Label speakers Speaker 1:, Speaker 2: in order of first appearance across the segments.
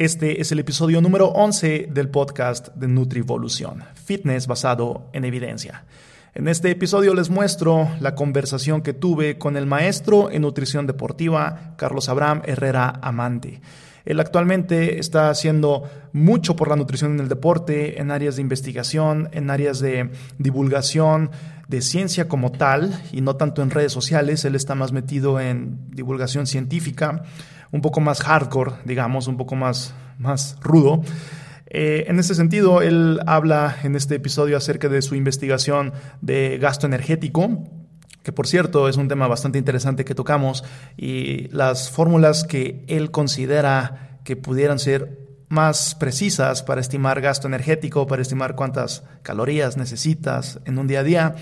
Speaker 1: Este es el episodio número 11 del podcast de Nutrivolución, fitness basado en evidencia. En este episodio les muestro la conversación que tuve con el maestro en nutrición deportiva, Carlos Abraham Herrera Amante. Él actualmente está haciendo mucho por la nutrición en el deporte, en áreas de investigación, en áreas de divulgación, de ciencia como tal, y no tanto en redes sociales. Él está más metido en divulgación científica un poco más hardcore, digamos, un poco más, más rudo. Eh, en ese sentido, él habla en este episodio acerca de su investigación de gasto energético, que por cierto es un tema bastante interesante que tocamos, y las fórmulas que él considera que pudieran ser más precisas para estimar gasto energético, para estimar cuántas calorías necesitas en un día a día.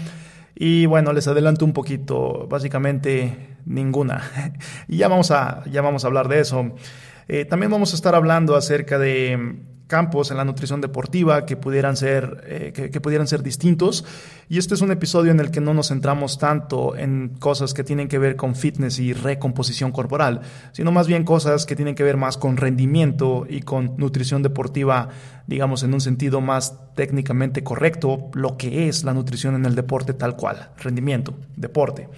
Speaker 1: Y bueno, les adelanto un poquito, básicamente ninguna. y ya vamos a, ya vamos a hablar de eso. Eh, también vamos a estar hablando acerca de campos en la nutrición deportiva que pudieran ser, eh, que, pudieran ser distintos. Y este es un episodio en el que no nos centramos tanto en cosas que tienen que ver con fitness y recomposición corporal, sino más bien cosas que tienen que ver más con rendimiento y con nutrición deportiva, digamos, en un sentido más técnicamente correcto, lo que es la nutrición en el deporte tal cual, rendimiento, deporte.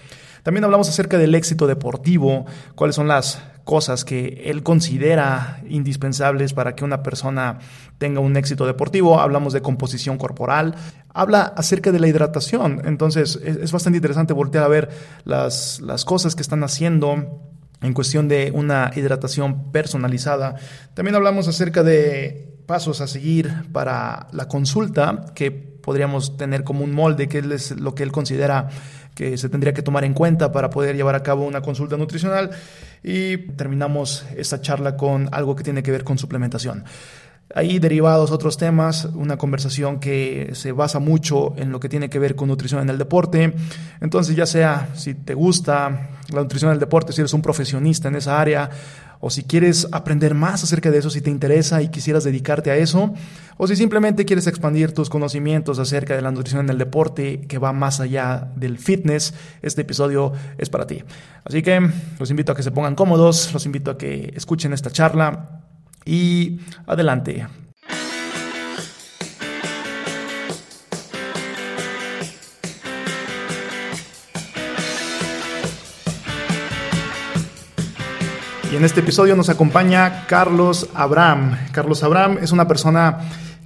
Speaker 1: También hablamos acerca del éxito deportivo, cuáles son las cosas que él considera indispensables para que una persona tenga un éxito deportivo. Hablamos de composición corporal. Habla acerca de la hidratación. Entonces es, bastante interesante voltear a ver las, las cosas que están haciendo en cuestión de una hidratación personalizada. También hablamos acerca de pasos a seguir para la consulta, que podríamos tener como un molde, que es lo que él considera que se tendría que tomar en cuenta para poder llevar a cabo una consulta nutricional y terminamos esta charla con algo que tiene que ver con suplementación. Ahí derivados otros temas, una conversación que se basa mucho en lo que tiene que ver con nutrición en el deporte. Entonces, ya sea si te gusta la nutrición en el deporte, si eres un profesionista en esa área, o si quieres aprender más acerca de eso, si te interesa y quisieras dedicarte a eso, o si simplemente quieres expandir tus conocimientos acerca de la nutrición en el deporte que va más allá del fitness, este episodio es para ti. Así que los invito a que se pongan cómodos, los invito a que escuchen esta charla y adelante. Y en este episodio nos acompaña Carlos Abraham. Carlos Abraham es una persona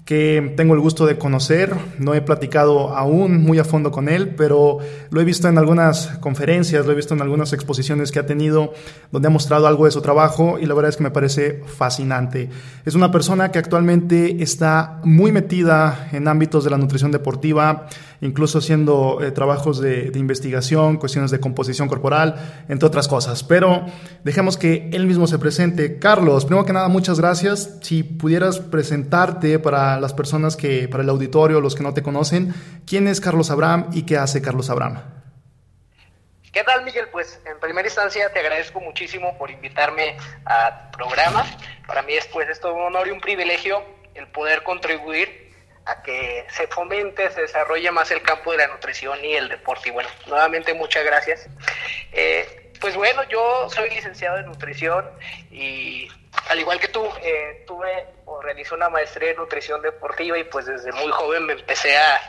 Speaker 1: que tengo el gusto de conocer. No he platicado aún muy a fondo con él, pero lo he visto en algunas conferencias, lo he visto en algunas exposiciones que ha tenido donde ha mostrado algo de su trabajo y la verdad es que me parece fascinante. Es una persona que actualmente está muy metida en ámbitos de la nutrición deportiva, incluso haciendo eh, trabajos de, investigación, cuestiones de composición corporal, entre otras cosas. Pero dejemos que él mismo se presente. Carlos, primero que nada, muchas gracias. Si pudieras presentarte para las personas que, para el auditorio, los que no te conocen, ¿quién es Carlos Abraham y qué hace Carlos Abraham?
Speaker 2: ¿Qué tal, Miguel? Pues en primera instancia te agradezco muchísimo por invitarme a programa. Para mí es pues esto un honor y un privilegio el poder contribuir a que se fomente, se desarrolle más el campo de la nutrición y el deporte. Y bueno, nuevamente muchas gracias. Eh, pues bueno, yo soy licenciado en nutrición y al igual que tú, eh, tuve o realicé una maestría en nutrición deportiva y pues desde muy joven me empecé a,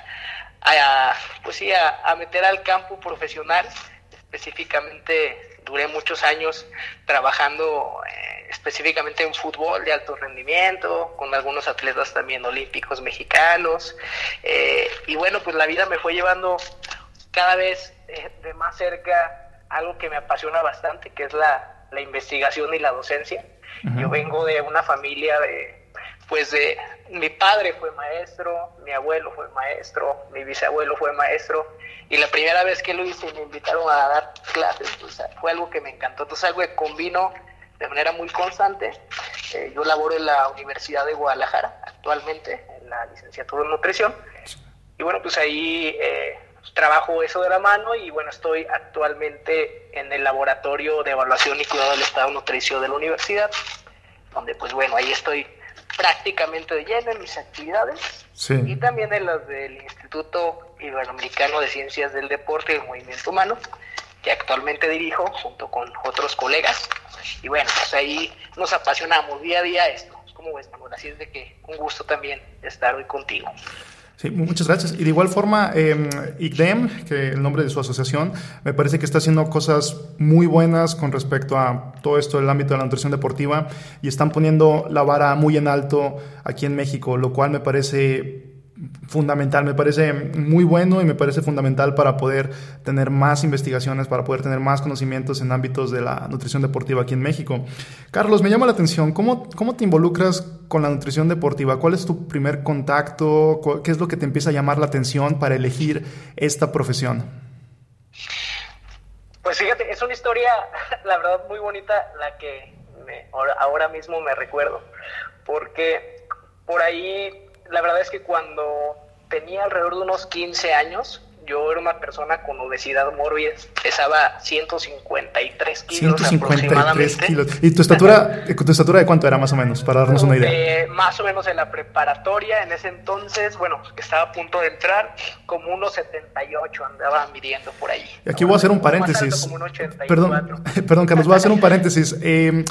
Speaker 2: a pues a, a meter al campo profesional. Específicamente duré muchos años trabajando específicamente en fútbol de alto rendimiento, con algunos atletas también olímpicos mexicanos. Eh, y bueno, pues la vida me fue llevando cada vez eh, de más cerca algo que me apasiona bastante, que es la, investigación y la docencia. Yo vengo de una familia de, pues de, mi padre fue maestro, mi abuelo fue maestro, mi bisabuelo fue maestro, y la primera vez que lo hice me invitaron a dar clases, pues, fue algo que me encantó. Entonces algo que combino de manera muy constante. Eh, yo laboro en la Universidad de Guadalajara actualmente, en la licenciatura en nutrición. Y bueno, pues ahí eh, trabajo eso de la mano y bueno, estoy actualmente en el laboratorio de evaluación y cuidado del estado nutricio de la universidad, donde pues bueno, ahí estoy prácticamente de lleno en mis actividades y también en las del Instituto Iberoamericano de Ciencias del Deporte y el Movimiento Humano, que actualmente dirijo junto con otros colegas. Y bueno, pues ahí nos apasionamos día a día esto. ¿Cómo ves, Manuel? Así es de que un gusto también estar hoy contigo.
Speaker 1: Sí, muchas gracias. Y de igual forma, eh, ICDEM, que el nombre de su asociación, me parece que está haciendo cosas muy buenas con respecto a todo esto del ámbito de la nutrición deportiva y están poniendo la vara muy en alto aquí en México, lo cual me parece fundamental, me parece muy bueno y me parece fundamental para poder tener más investigaciones, para poder tener más conocimientos en ámbitos de la nutrición deportiva aquí en México. Carlos, me llama la atención, ¿cómo, cómo te involucras con la nutrición deportiva? ¿Cuál es tu primer contacto? ¿Qué es lo que te empieza a llamar la atención para elegir esta profesión?
Speaker 2: Pues fíjate, es una historia, la verdad, muy bonita la que ahora mismo me recuerdo, porque por ahí la verdad es que cuando tenía alrededor de unos 15 años, yo era una persona con obesidad mórbida, pesaba 153 kilos 153 kilos.
Speaker 1: ¿Y tu estatura, tu estatura de cuánto era más o menos, para darnos una idea?
Speaker 2: Eh, más o menos en la preparatoria, en ese entonces, bueno, que estaba a punto de entrar, como unos 78 andaba midiendo por ahí.
Speaker 1: Y aquí voy a hacer un paréntesis. perdón, perdón, Carlos, voy a hacer un paréntesis. Eh,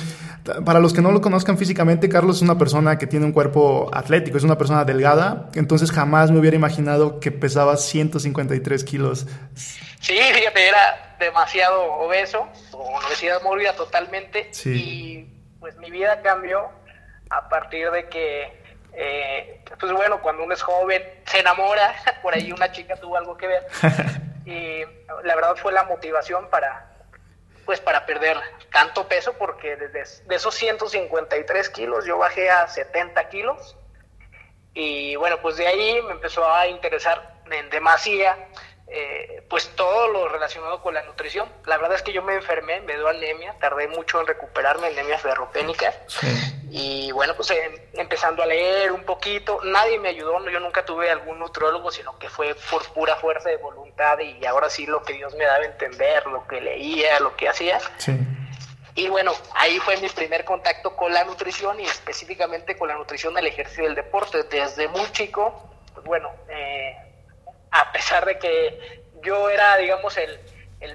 Speaker 1: para los que no lo conozcan físicamente, Carlos es una persona que tiene un cuerpo atlético, es una persona delgada, entonces jamás me hubiera imaginado que pesaba 153 kilos.
Speaker 2: Sí, fíjate, era demasiado obeso, con obesidad mórbida totalmente, y pues mi vida cambió a partir de que, eh, pues bueno, cuando uno es joven, se enamora, por ahí una chica tuvo algo que ver, y la verdad fue la motivación para pues para perder tanto peso, porque desde de esos 153 kilos yo bajé a 70 kilos. Y bueno, pues de ahí me empezó a interesar en demasía eh, pues todo lo relacionado con la nutrición. La verdad es que yo me enfermé, me dio anemia, tardé mucho en recuperarme, anemia ferropénica. Y bueno, pues empezando a leer un poquito, nadie me ayudó, yo nunca tuve algún nutrólogo, sino que fue por pura fuerza de voluntad y ahora sí lo que Dios me daba a entender, lo que leía, lo que hacía. Y bueno, ahí fue mi primer contacto con la nutrición y específicamente con la nutrición del ejercicio del deporte. Desde muy chico, pues bueno, eh, a pesar de que yo era, digamos, el,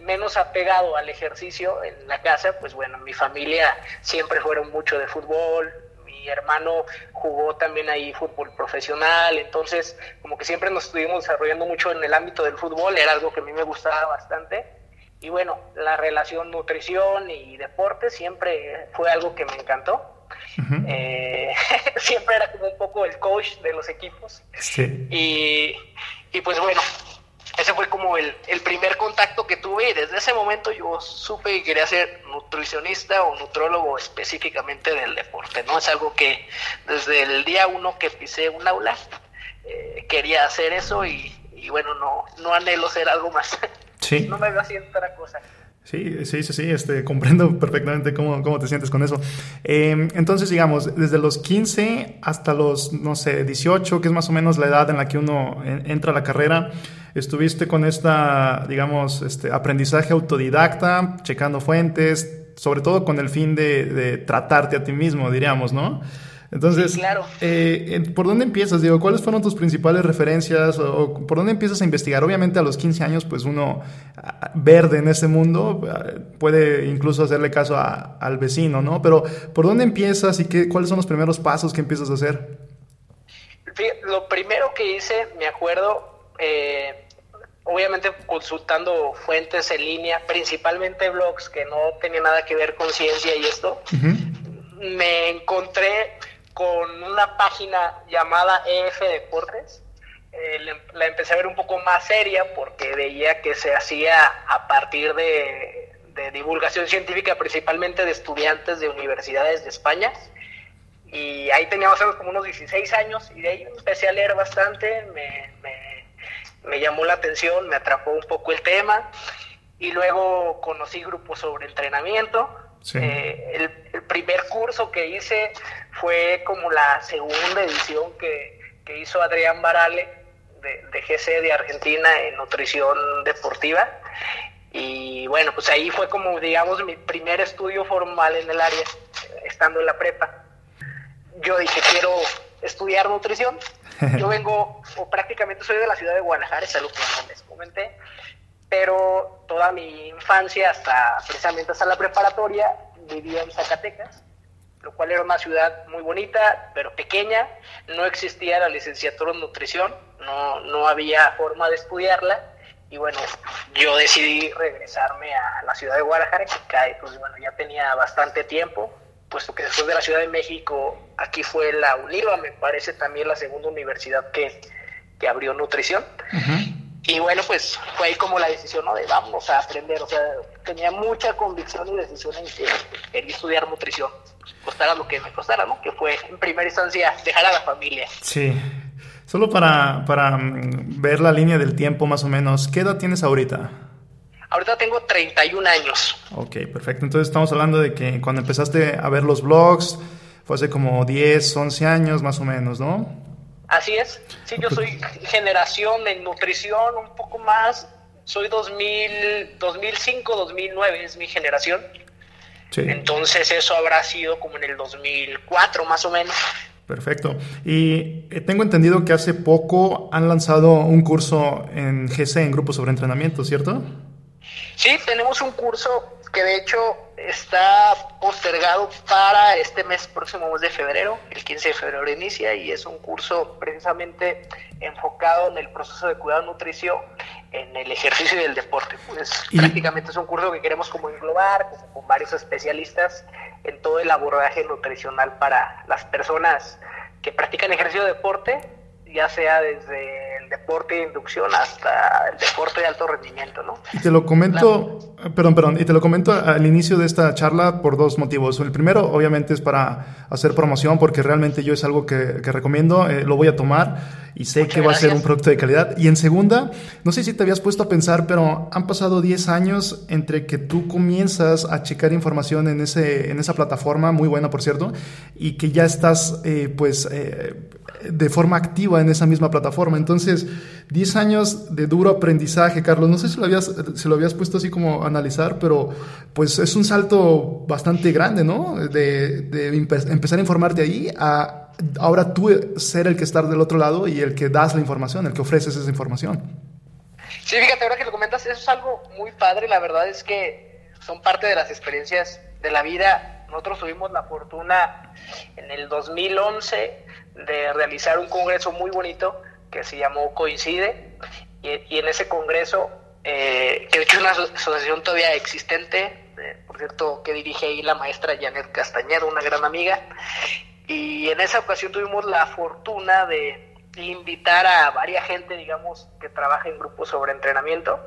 Speaker 2: menos apegado al ejercicio en la casa, pues bueno, mi familia siempre fueron mucho de fútbol, mi hermano jugó también ahí fútbol profesional, entonces como que siempre nos estuvimos desarrollando mucho en el ámbito del fútbol, era algo que a mí me gustaba bastante. Y bueno, la relación nutrición y deporte siempre fue algo que me encantó. Eh, siempre era como un poco el coach de los equipos. Sí. Y, y pues bueno, ese fue como el, el, primer contacto que tuve y desde ese momento yo supe que quería ser nutricionista o nutrólogo específicamente del deporte, ¿no? Es algo que desde el día uno que pisé un aula eh, quería hacer eso y, y, bueno, no, no anhelo ser algo más. Sí. no me veo haciendo otra cosa.
Speaker 1: Sí, sí, sí, sí, este, comprendo perfectamente cómo, cómo te sientes con eso. Em, entonces, digamos, desde los 15 hasta los, no sé, 18, que es más o menos la edad en la que uno entra a la carrera, estuviste con esta, digamos, este, aprendizaje autodidacta, checando fuentes, sobre todo con el fin de tratarte a ti mismo, diríamos, ¿no? Entonces,
Speaker 2: claro.
Speaker 1: Eh, ¿por dónde empiezas? Digo, ¿cuáles fueron tus principales referencias o, por dónde empiezas a investigar? Obviamente a los 15 años, pues uno verde en ese mundo puede incluso hacerle caso al vecino, ¿no? Pero ¿por dónde empiezas y qué, cuáles son los primeros pasos que empiezas a hacer?
Speaker 2: Lo primero que hice, me acuerdo, eh, obviamente consultando fuentes en línea, principalmente blogs que no tenían nada que ver con ciencia y esto, me encontré con una página llamada EF Deportes. Eh, la empecé a ver un poco más seria porque veía que se hacía a partir de, divulgación científica, principalmente de estudiantes de universidades de España. Y ahí teníamos como unos 16 años y de ahí empecé a leer bastante, me, me llamó la atención, me atrapó un poco el tema y luego conocí grupos sobre entrenamiento eh, el, primer curso que hice fue como la segunda edición que, hizo Adrián Barale de, de, GC de Argentina en nutrición deportiva. Y bueno, pues ahí fue como, digamos, mi primer estudio formal en el área, estando en la prepa. Yo dije, quiero estudiar nutrición. Yo vengo, o prácticamente soy de la ciudad de Guadalajara, es algo que no les comenté pero toda mi infancia, hasta precisamente hasta la preparatoria, vivía en Zacatecas. Lo cual era una ciudad muy bonita, pero pequeña, no existía la licenciatura en nutrición, no, no había forma de estudiarla, y bueno, yo decidí regresarme a la ciudad de Guadalajara, que pues bueno, ya tenía bastante tiempo, puesto que después de la Ciudad de México, aquí fue la UNIVA, me parece también la segunda universidad que, que abrió nutrición. Y bueno, pues fue ahí como la decisión, ¿no? De vamos a aprender, o sea, tenía mucha convicción y decisión en que quería estudiar nutrición, costara lo que me costara, ¿no? Que fue en primera instancia dejar a la familia.
Speaker 1: Sí. Solo para, para mm, ver la línea del tiempo más o menos, ¿qué edad tienes ahorita?
Speaker 2: Ahorita tengo 31 años.
Speaker 1: Ok, perfecto. Entonces estamos hablando de que cuando empezaste a ver los blogs fue hace como 10, 11 años más o menos, ¿no?
Speaker 2: Así es. Sí, yo soy generación en nutrición, un poco más. Soy 2000, 2005, 2009 es mi generación. Sí. Entonces eso habrá sido como en el 2004 más o menos.
Speaker 1: Perfecto. Y eh, tengo entendido que hace poco han lanzado un curso en GC, en Grupo sobre Entrenamiento, ¿cierto?
Speaker 2: Sí, tenemos un curso que de hecho está postergado para este mes próximo mes de febrero, el 15 de febrero inicia y es un curso precisamente enfocado en el proceso de cuidado nutricio, en el ejercicio y el deporte. Pues prácticamente es un curso que queremos como englobar con varios especialistas en todo el abordaje nutricional para las personas que practican ejercicio de deporte ya sea desde el deporte de inducción hasta el deporte de alto rendimiento, ¿no?
Speaker 1: Y te lo comento, perdón, perdón, y te lo comento al inicio de esta charla por dos motivos. El primero, obviamente, es para hacer promoción, porque realmente yo es algo que, que recomiendo, eh, lo voy a tomar y sé que va a ser un producto de calidad. Y en segunda, no sé si te habías puesto a pensar, pero han pasado 10 años entre que tú comienzas a checar información en, ese, en esa plataforma, muy buena por cierto, y que ya estás eh, pues eh, de forma activa en esa misma plataforma. Entonces, 10 años de duro aprendizaje, Carlos. No sé si lo habías, si lo habías puesto así como analizar, pero pues es un salto bastante grande, ¿no? De, empezar a informarte ahí a ahora tú ser el que estar del otro lado y el que das la información, el que ofreces esa información.
Speaker 2: Sí, fíjate, ahora que lo comentas, eso es algo muy padre. La verdad es que son parte de las experiencias de la vida. Nosotros tuvimos la fortuna en el 2011 de realizar un congreso muy bonito que se llamó Coincide. Y, en ese congreso, eh, que es una asociación todavía existente, eh, por cierto, que dirige ahí la maestra Janet Castañeda, una gran amiga, y en esa ocasión tuvimos la fortuna de invitar a varias gente, digamos, que trabaja en grupos sobre entrenamiento.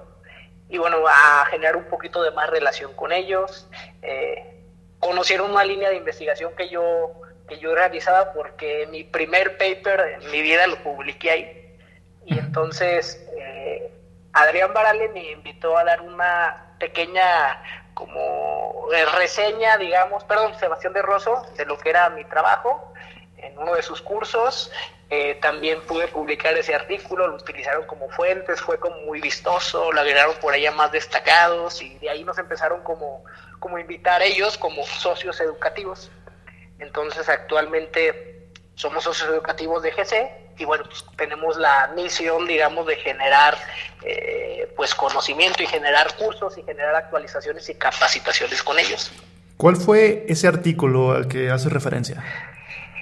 Speaker 2: Y bueno, a generar un poquito de más relación con ellos. Eh, conocieron una línea de investigación que yo que yo realizaba porque mi primer paper en mi vida lo publiqué ahí. Y entonces eh, Adrián Barale me invitó a dar una pequeña como reseña, digamos, perdón, Sebastián de Rosso, de lo que era mi trabajo en uno de sus cursos. Eh, también pude publicar ese artículo, lo utilizaron como fuentes, fue como muy vistoso, lo agregaron por allá más destacados y de ahí nos empezaron como, como invitar ellos como socios educativos. Entonces actualmente somos socios educativos de GC y bueno, pues, tenemos la misión, digamos, de generar eh, pues conocimiento y generar cursos y generar actualizaciones y capacitaciones con ellos.
Speaker 1: ¿Cuál fue ese artículo al que hace referencia?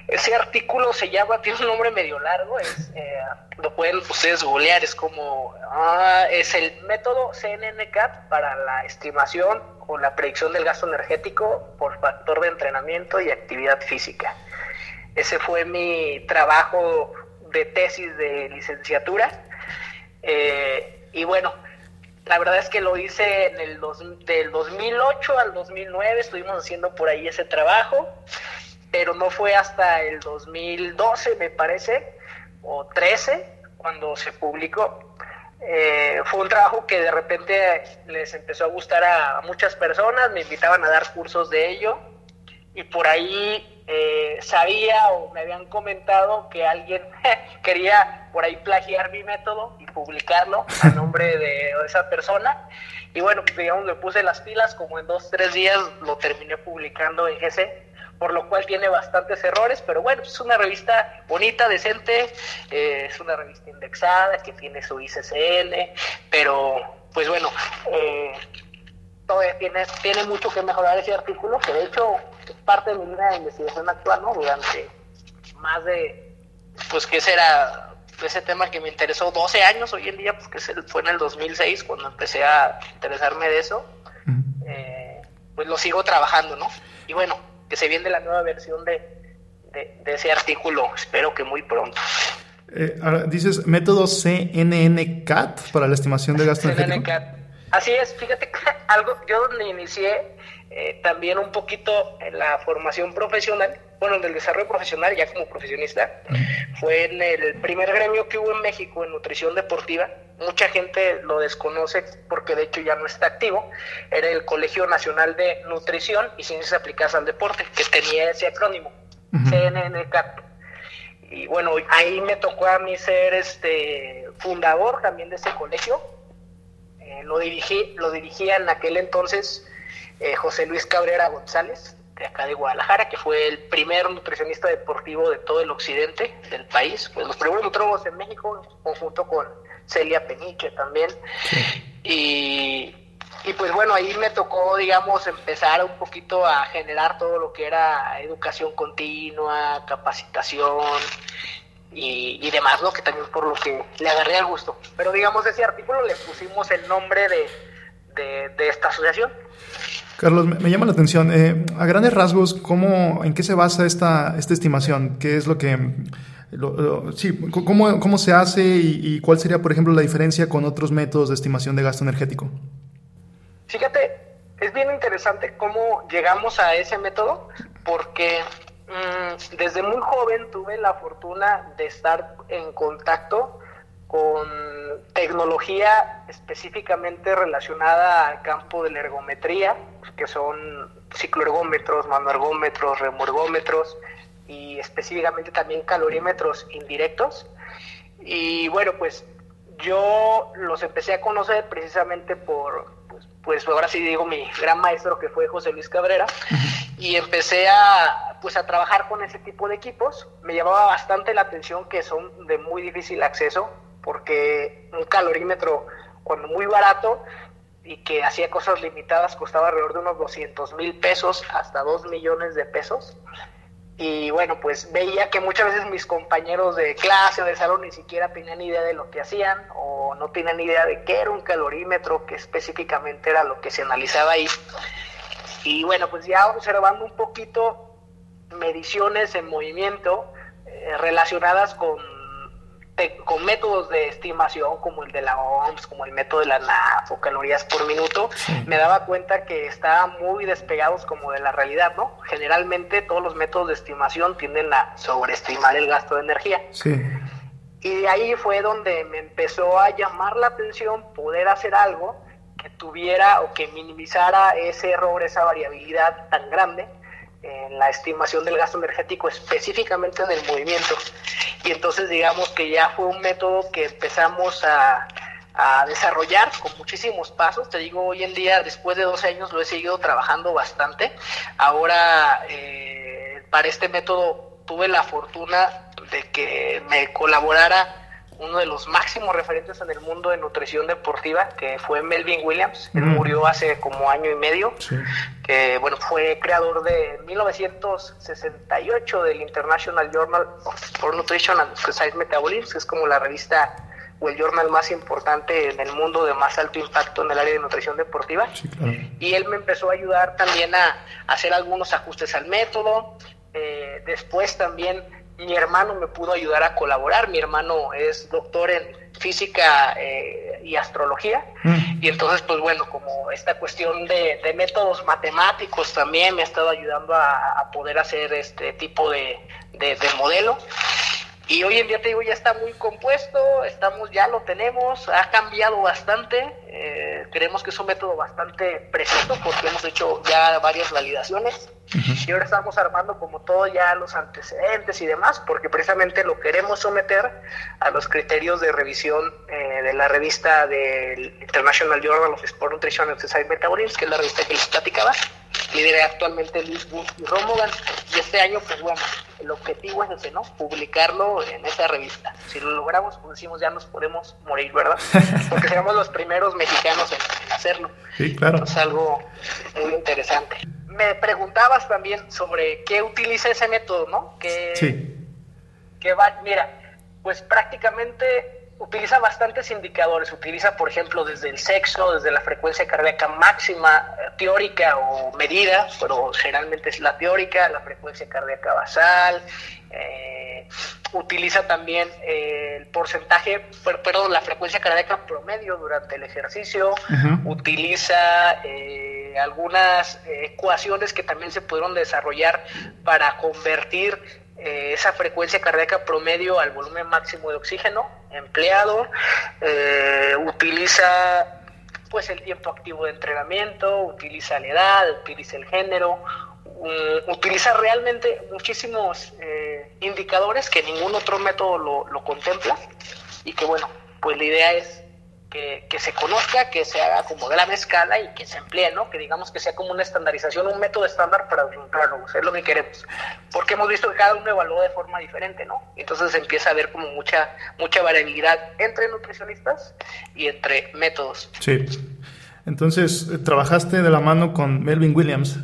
Speaker 2: Ese artículo se llama, tiene un nombre medio largo, es, eh, lo pueden ustedes googlear, es como, ah, es el método CNNCAT para la estimación la predicción del gasto energético por factor de entrenamiento y actividad física. Ese fue mi trabajo de tesis de licenciatura. Eh, y bueno, la verdad es que lo hice en el del 2008 al 2009, estuvimos haciendo por ahí ese trabajo, pero no fue hasta el 2012, me parece, o 13, cuando se publicó. Eh, fue un trabajo que de repente les empezó a gustar a muchas personas, me invitaban a dar cursos de ello y por ahí eh, sabía o me habían comentado que alguien quería por ahí plagiar mi método y publicarlo a nombre de esa persona. Y bueno, digamos, me puse las pilas, como en dos, tres días lo terminé publicando en GC, por lo cual tiene bastantes errores, pero bueno, es una revista bonita, decente, eh, es una revista indexada que tiene su ICCN, pero pues bueno, eh, todavía tiene, tiene mucho que mejorar ese artículo, que de hecho es parte de mi línea de investigación actual, ¿no? Durante más de, pues, ¿qué será? Ese tema que me interesó 12 años hoy en día, pues que fue en el 2006 cuando empecé a interesarme de eso, eh, pues lo sigo trabajando, ¿no? Y bueno, que se viene la nueva versión de, de, ese artículo, espero que muy pronto.
Speaker 1: Eh, ahora, dices método CNN-CAT para la estimación de gasto energético.
Speaker 2: Así es, fíjate que algo, yo donde inicié eh, también un poquito en la formación profesional, bueno, en el desarrollo profesional ya como profesionista, fue en el primer gremio que hubo en México en nutrición deportiva. Mucha gente lo desconoce porque de hecho ya no está activo. Era el Colegio Nacional de Nutrición y Ciencias Aplicadas al Deporte, que tenía ese acrónimo, CNNCAP. Y bueno, ahí me tocó a mí ser este fundador también de ese colegio eh, lo, dirigí, lo dirigía en aquel entonces eh, José Luis Cabrera González, de acá de Guadalajara, que fue el primer nutricionista deportivo de todo el occidente del país, pues los primeros nutrólogos en México, conjunto con Celia Peniche también. Y, y pues bueno, ahí me tocó, digamos, empezar un poquito a generar todo lo que era educación continua, capacitación, y, demás, ¿no? Que también por lo que le agarré al gusto. Pero digamos, ese artículo le pusimos el nombre de, de, esta asociación.
Speaker 1: Carlos, me, llama la atención, eh, a grandes rasgos, ¿cómo, ¿en qué se basa esta, esta estimación? ¿Qué es lo que... sí, ¿cómo, ¿cómo, se hace y, cuál sería, por ejemplo, la diferencia con otros métodos de estimación de gasto energético?
Speaker 2: Fíjate, es bien interesante cómo llegamos a ese método, porque Mm, desde muy joven tuve la fortuna de estar en contacto con tecnología específicamente relacionada al campo de la ergometría, que son cicloergómetros, manoergómetros, remorgómetros y específicamente también calorímetros indirectos. Y bueno, pues yo los empecé a conocer precisamente por, pues, pues ahora sí digo, mi gran maestro que fue José Luis Cabrera, y empecé a pues a trabajar con ese tipo de equipos. Me llamaba bastante la atención que son de muy difícil acceso, porque un calorímetro, cuando muy barato y que hacía cosas limitadas, costaba alrededor de unos 200 mil pesos hasta 2 millones de pesos. Y bueno, pues veía que muchas veces mis compañeros de clase o de salón ni siquiera tenían idea de lo que hacían o no tenían idea de qué era un calorímetro, que específicamente era lo que se analizaba ahí. Y bueno, pues ya observando un poquito mediciones en movimiento eh, relacionadas con, con métodos de estimación como el de la OMS, como el método de la NAF o calorías por minuto, me daba cuenta que estaban muy despegados como de la realidad, ¿no? Generalmente todos los métodos de estimación tienden a sobreestimar el gasto de energía. Y de ahí fue donde me empezó a llamar la atención poder hacer algo que tuviera o que minimizara ese error, esa variabilidad tan grande en la estimación del gasto energético específicamente en el movimiento. Y entonces digamos que ya fue un método que empezamos a, desarrollar con muchísimos pasos. Te digo, hoy en día, después de 12 años, lo he seguido trabajando bastante. Ahora, eh, para este método, tuve la fortuna de que me colaborara uno de los máximos referentes en el mundo de nutrición deportiva, que fue Melvin Williams. Él murió hace como año y medio, que bueno, fue creador de 1968 del International Journal for Nutrition and Exercise Metabolism, que es como la revista o el journal más importante en el mundo de más alto impacto en el área de nutrición deportiva. Y él me empezó a ayudar también a, hacer algunos ajustes al método. Eh, después también mi hermano me pudo ayudar a colaborar. Mi hermano es doctor en física eh, y astrología. Mm. Y entonces, pues bueno, como esta cuestión de, métodos matemáticos también me ha estado ayudando a, poder hacer este tipo de, de, modelo. Y hoy en día te digo, ya está muy compuesto, estamos, ya lo tenemos, ha cambiado bastante. Eh, creemos que es un método bastante preciso porque hemos hecho ya varias validaciones. Y ahora estamos armando como todo ya los antecedentes y demás, porque precisamente lo queremos someter a los criterios de revisión eh, de la revista del International Journal of Sport Nutrition and Exercise Metabolism, que es la revista que les platicaba. Lidera actualmente Luis Bush y Romogan. Y este año, pues bueno, el objetivo es ese, ¿no? Publicarlo en esa revista. Si lo logramos, pues decimos ya nos podemos morir, ¿verdad? Porque seremos los primeros mexicanos en, hacerlo.
Speaker 1: Sí, claro.
Speaker 2: Es algo muy interesante. Me preguntabas también sobre qué utiliza ese método, ¿no? Que,
Speaker 1: sí.
Speaker 2: Que va, mira, pues prácticamente utiliza bastantes indicadores. Utiliza, por ejemplo, desde el sexo, desde la frecuencia cardíaca máxima eh, teórica o medida, pero generalmente es la teórica, la frecuencia cardíaca basal. Eh, utiliza también eh, el porcentaje, perdón, la frecuencia cardíaca promedio durante el ejercicio. Utiliza algunas ecuaciones que también se pudieron desarrollar para convertir eh, esa frecuencia cardíaca promedio al volumen máximo de oxígeno empleado, eh, utiliza pues el tiempo activo de entrenamiento, utiliza la edad, utiliza el género, utiliza realmente muchísimos eh, indicadores que ningún otro método lo, lo contempla y que bueno, pues la idea es que, se conozca, que se haga como gran escala y que se emplee, ¿no? Que digamos que sea como una estandarización, un método estándar para los nutriólogos, es lo que queremos. Porque hemos visto que cada uno evalúa de forma diferente, ¿no? Entonces empieza a haber como mucha, mucha variabilidad entre nutricionistas y entre métodos.
Speaker 1: Sí. Entonces, eh, trabajaste de la mano con Melvin Williams.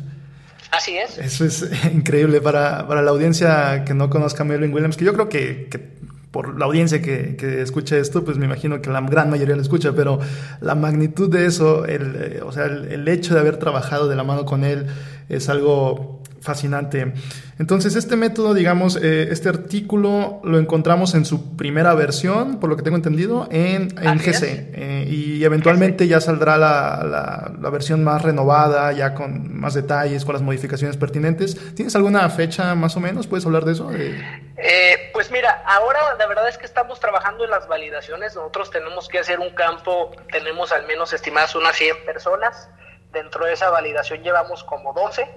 Speaker 2: Así es.
Speaker 1: Eso es increíble para, para la audiencia que no conozca a Melvin Williams, que yo creo que, que por la audiencia que, que, escucha esto, pues me imagino que la gran mayoría lo escucha, pero la magnitud de eso, el, eh, o sea, el, hecho de haber trabajado de la mano con él es algo fascinante. Entonces, este método, digamos, eh, este artículo lo encontramos en su primera versión, por lo que tengo entendido, en, en GC. Eh, y eventualmente ya saldrá la, la, versión más renovada, ya con más detalles, con las modificaciones pertinentes. ¿Tienes alguna fecha más o menos? ¿Puedes hablar de eso?
Speaker 2: Eh, pues mira, ahora la verdad es que estamos trabajando en las validaciones. Nosotros tenemos que hacer un campo, tenemos al menos estimadas unas 100 personas. Dentro de esa validación llevamos como 12.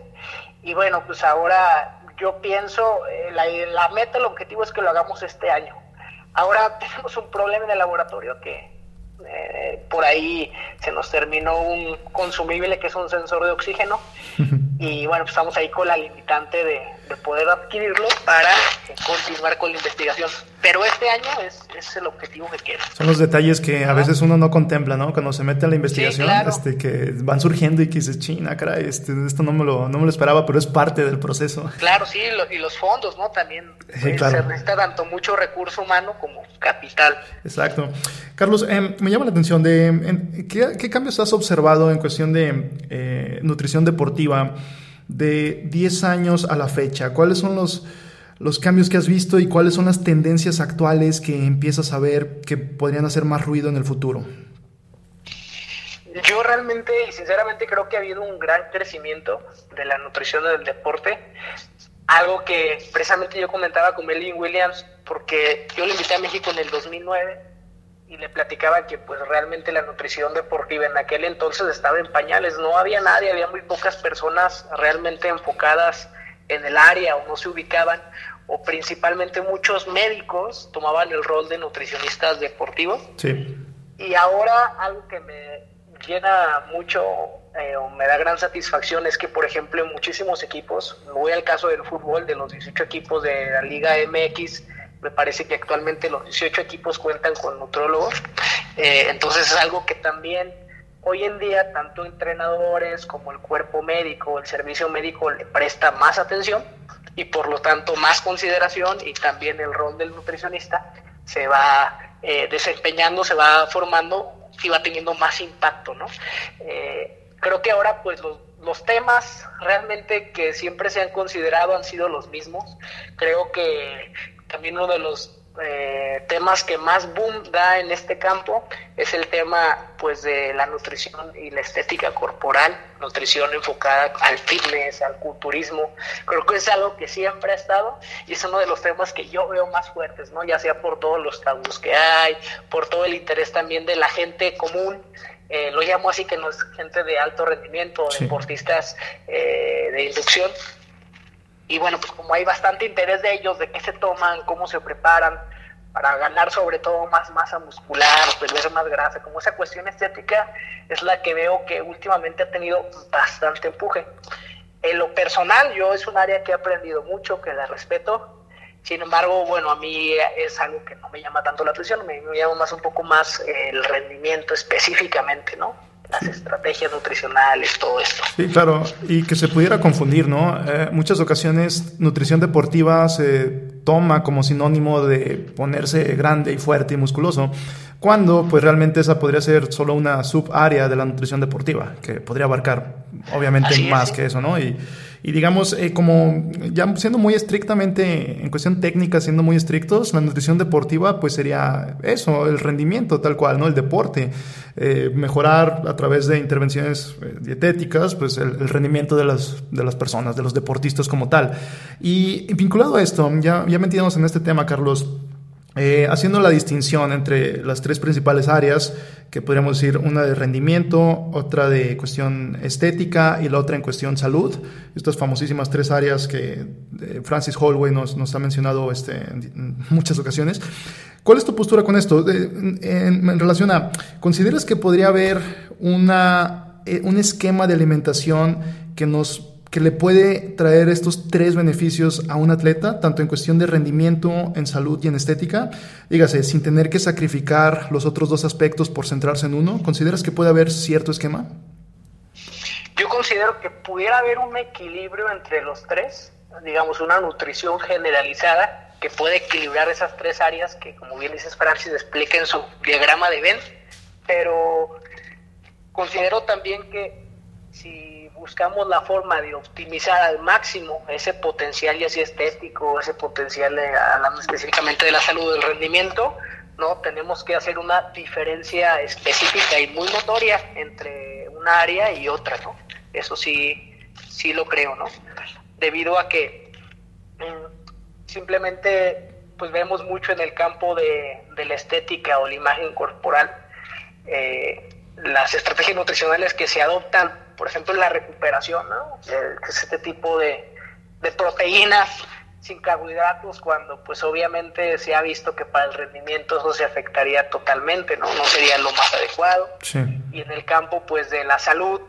Speaker 2: Y bueno, pues ahora yo pienso, eh, la, meta, el objetivo es que lo hagamos este año. Ahora tenemos un problema en el laboratorio que eh, por ahí se nos terminó un consumible que es un sensor de oxígeno y bueno, pues estamos ahí con la limitante de, poder adquirirlo para continuar con la investigación. Pero este año es, es, el objetivo que quiero.
Speaker 1: Son los detalles que a veces uno no contempla, ¿no? Cuando se mete a la investigación, este, que van surgiendo y que dices, china, caray, este, esto no me, lo, no me lo esperaba, pero es parte del proceso.
Speaker 2: Claro, sí, y los fondos, ¿no? También eh, se necesita tanto mucho recurso humano como capital.
Speaker 1: Exacto. Carlos, em, me llama la atención de em, ¿qué, ¿qué, cambios has observado en cuestión de eh, nutrición deportiva de 10 años a la fecha? ¿Cuáles son los, los cambios que has visto y cuáles son las tendencias actuales que empiezas a ver que podrían hacer más ruido en el futuro?
Speaker 2: Yo realmente y sinceramente creo que ha habido un gran crecimiento de la nutrición del deporte. Algo que precisamente yo comentaba con Melvin Williams, porque yo lo invité a México en el 2009 y le platicaba que pues realmente la nutrición deportiva en aquel entonces estaba en pañales, no había nadie, había muy pocas personas realmente enfocadas en el área o no se ubicaban, o principalmente muchos médicos tomaban el rol de nutricionistas deportivos.
Speaker 1: Sí.
Speaker 2: Y ahora algo que me llena mucho eh, o me da gran satisfacción es que, por ejemplo, en muchísimos equipos, voy al caso del fútbol, de los 18 equipos de la Liga MX, me parece que actualmente los 18 equipos cuentan con nutrólogos. Eh, entonces es algo que también hoy en día tanto entrenadores como el cuerpo médico, el servicio médico le presta más atención y por lo tanto más consideración y también el rol del nutricionista se va eh, desempeñando, se va formando y va teniendo más impacto, ¿no? Eh, creo que ahora pues los, los temas realmente que siempre se han considerado han sido los mismos. Creo que también uno de los eh, temas que más boom da en este campo es el tema pues de la nutrición y la estética corporal, nutrición enfocada al fitness, al culturismo. Creo que es algo que siempre ha estado y es uno de los temas que yo veo más fuertes, ¿no? Ya sea por todos los tabús que hay, por todo el interés también de la gente común eh, lo llamo así que no es gente de alto rendimiento, deportistas eh, de inducción, y bueno, pues como hay bastante interés de ellos, de qué se toman, cómo se preparan, para ganar sobre todo más masa muscular, perder más grasa, como esa cuestión estética es la que veo que últimamente ha tenido bastante empuje. En lo personal, yo es un área que he aprendido mucho, que la respeto, sin embargo, bueno, a mí es algo que no me llama tanto la atención, me, llama más un poco más el rendimiento específicamente, ¿no? Las estrategias nutricionales, todo esto.
Speaker 1: Sí, claro, y que se pudiera confundir, ¿no? Eh, muchas ocasiones nutrición deportiva se toma como sinónimo de ponerse grande y fuerte y musculoso, cuando pues realmente esa podría ser solo una subárea de la nutrición deportiva, que podría abarcar obviamente más que eso, ¿no? Y, y digamos, eh, como ya siendo muy estrictamente, en cuestión técnica, siendo muy estrictos, la nutrición deportiva pues sería eso, el rendimiento tal cual, ¿no? El deporte, eh, mejorar a través de intervenciones eh, dietéticas, pues el, rendimiento de las, de las personas, de los deportistas como tal. Y, vinculado a esto, ya, ya metidos en este tema, Carlos, eh, haciendo la distinción entre las tres principales áreas, que podríamos decir una de rendimiento, otra de cuestión estética y la otra en cuestión salud. Estas famosísimas tres áreas que eh, Francis Holway nos, nos ha mencionado este, en muchas ocasiones. ¿Cuál es tu postura con esto? en, en, relación a, ¿consideras que podría haber una, eh, un esquema de alimentación que nos que le puede traer estos tres beneficios a un atleta, tanto en cuestión de rendimiento, en salud y en estética, dígase, sin tener que sacrificar los otros dos aspectos por centrarse en uno? ¿Consideras que puede haber cierto esquema?
Speaker 2: Yo considero que pudiera haber un equilibrio entre los tres, digamos, una nutrición generalizada que puede equilibrar esas tres áreas que, como bien dices, Francis, explica en su diagrama de Venn, pero considero también que si buscamos la forma de optimizar al máximo ese potencial ya sea estético, ese potencial hablando específicamente de la salud del rendimiento, no tenemos que hacer una diferencia específica y muy notoria entre una área y otra, ¿no? Eso sí, sí lo creo, ¿no? Debido a que mm, simplemente pues vemos mucho en el campo de, la estética o la imagen corporal eh, las estrategias nutricionales que se adoptan por ejemplo, la recuperación, ¿no? que es este tipo de, proteínas sin carbohidratos, cuando pues obviamente se ha visto que para el rendimiento eso se afectaría totalmente, ¿no? No sería lo más adecuado. Y en el campo pues de la salud,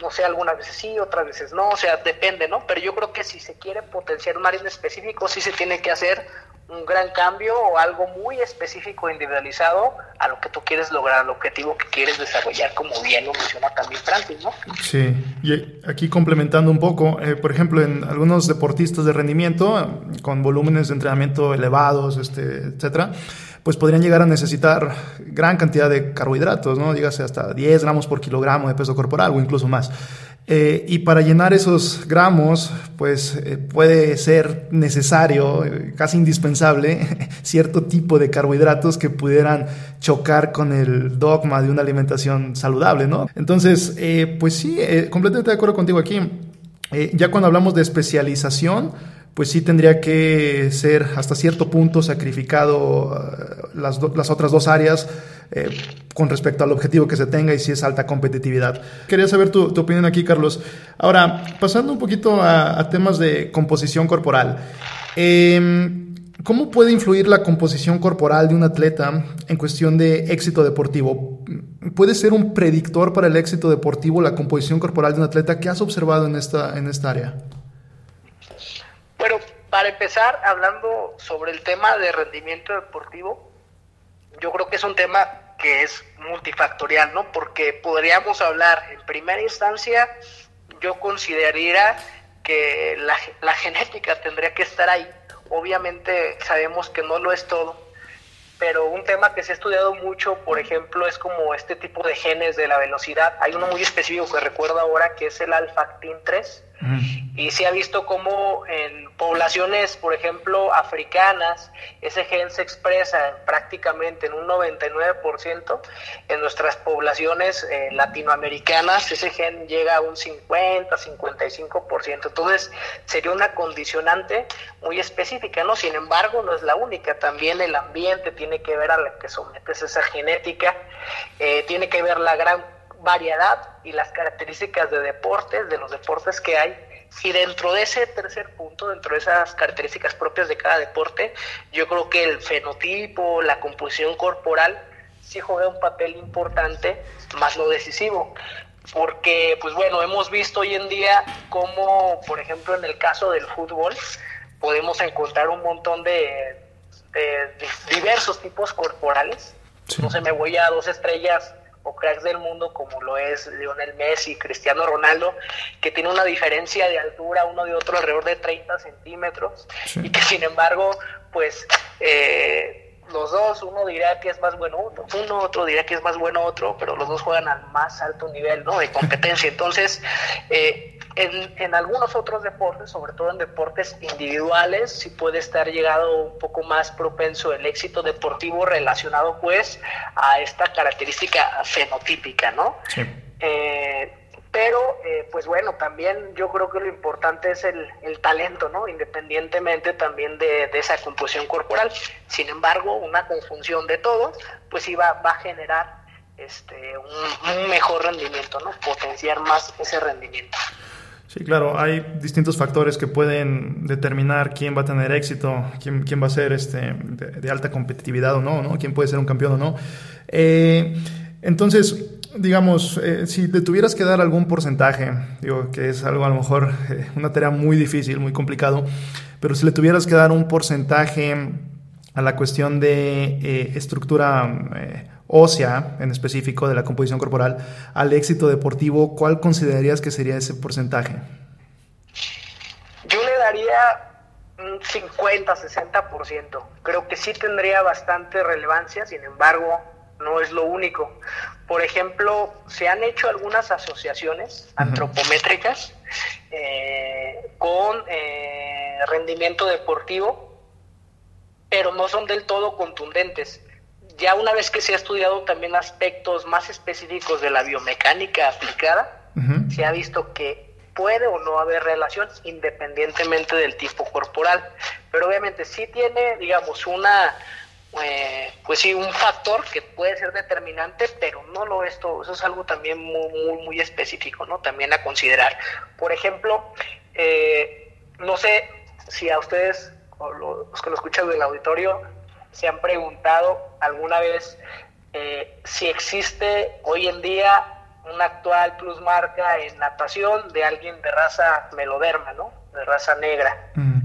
Speaker 2: no sé, algunas veces sí, otras veces no, o sea, depende, ¿no? Pero yo creo que si se quiere potenciar un área en específico, sí se tiene que hacer un gran cambio o algo muy específico, individualizado a lo que tú quieres lograr, al objetivo que quieres desarrollar, como bien lo menciona también Francis, ¿no?
Speaker 1: Sí, y aquí complementando un poco, eh, por ejemplo, en algunos deportistas de rendimiento, con volúmenes de entrenamiento elevados, este, etcétera, pues podrían llegar a necesitar gran cantidad de carbohidratos, ¿no? Dígase hasta 10 gramos por kilogramo de peso corporal o incluso más. Eh, y para llenar esos gramos, pues eh, puede ser necesario, eh, casi indispensable, cierto tipo de carbohidratos que pudieran chocar con el dogma de una alimentación saludable, ¿no? Entonces, pues sí, completamente de acuerdo contigo aquí. ya cuando hablamos de especialización, pues sí tendría que ser hasta cierto punto sacrificado las, las otras dos áreas eh, con respecto al objetivo que se tenga y si es alta competitividad. Quería saber tu, opinión aquí, Carlos. Ahora, pasando un poquito a, temas de composición corporal. Em, ¿Cómo puede influir la composición corporal de un atleta en cuestión de éxito deportivo? ¿Puede ser un predictor para el éxito deportivo la composición corporal de un atleta? ¿Qué has observado en esta, en esta área?
Speaker 2: Bueno, para empezar, hablando sobre el tema de rendimiento deportivo, yo creo que es un tema que es multifactorial, ¿no? Porque podríamos hablar, en primera instancia, yo consideraría que la, la genética tendría que estar ahí. Obviamente sabemos que no lo es todo, pero un tema que se ha estudiado mucho, por ejemplo, es como este tipo de genes de la velocidad. Hay uno muy específico que recuerdo ahora que es el alfactin 3 y se ha visto como en poblaciones, por ejemplo, africanas, ese gen se expresa prácticamente en un 99%. En nuestras poblaciones eh, latinoamericanas, ese gen llega a un 50, 55%. Entonces, sería una condicionante muy específica, ¿no? Sin embargo, no es la única. También el ambiente tiene que ver a la que sometes esa genética, eh, tiene que ver la gran variedad y las características de deportes, de los deportes que hay. Y dentro de ese tercer punto, dentro de esas características propias de cada deporte, yo creo que el fenotipo, la composición corporal, sí juega un papel importante, más no decisivo. Porque, pues bueno, hemos visto hoy en día cómo, por ejemplo, en el caso del fútbol, podemos encontrar un montón de, diversos tipos corporales. No sé, me voy a dos estrellas o cracks del mundo como lo es Lionel Messi, Cristiano Ronaldo, que tiene una diferencia de altura uno de otro alrededor de 30 centímetros y que sin embargo, pues eh, los dos, uno dirá que es más bueno uno, otro dirá que es más bueno otro, pero los dos juegan al más alto nivel ¿no? de competencia. Entonces, eh, en, en, algunos otros deportes, sobre todo en deportes individuales, sí puede estar llegado un poco más propenso el éxito deportivo relacionado pues a esta característica fenotípica, ¿no? Sí. Eh, pero, eh, pues bueno, también yo creo que lo importante es el, talento, ¿no? Independientemente también de, esa composición corporal. Sin embargo, una conjunción de todo, pues sí va, a generar este, un, mejor rendimiento, ¿no? Potenciar más ese rendimiento.
Speaker 1: Sí, claro, hay distintos factores que pueden determinar quién va a tener éxito, quién, quién va a ser este, de, alta competitividad o no, ¿no? Quién puede ser un campeón o no. Eh, entonces, digamos, eh, si te tuvieras que dar algún porcentaje, digo que es algo a lo mejor eh, una tarea muy difícil, muy complicado, pero si le tuvieras que dar un porcentaje a la cuestión de estructura ósea, en específico de la composición corporal, al éxito deportivo, ¿cuál considerarías que sería ese porcentaje?
Speaker 2: Yo le daría un 50-60%. Creo que sí tendría bastante relevancia, sin embargo, no es lo único. Por ejemplo, se han hecho algunas asociaciones antropométricas eh, con eh, rendimiento deportivo, pero no son del todo contundentes. Ya una vez que se ha estudiado también aspectos más específicos de la biomecánica aplicada, se ha visto que puede o no haber relación independientemente del tipo corporal. Pero obviamente sí tiene, digamos, una eh, pues sí, un factor que puede ser determinante, pero no lo es todo. Eso es algo también muy, muy, muy específico, ¿no? También a considerar. Por ejemplo, eh, no sé si a ustedes, o los que lo escuchan del auditorio, se han preguntado alguna vez eh, si existe hoy en día una actual plusmarca en natación de alguien de raza meloderma, ¿no? De raza negra. Mm.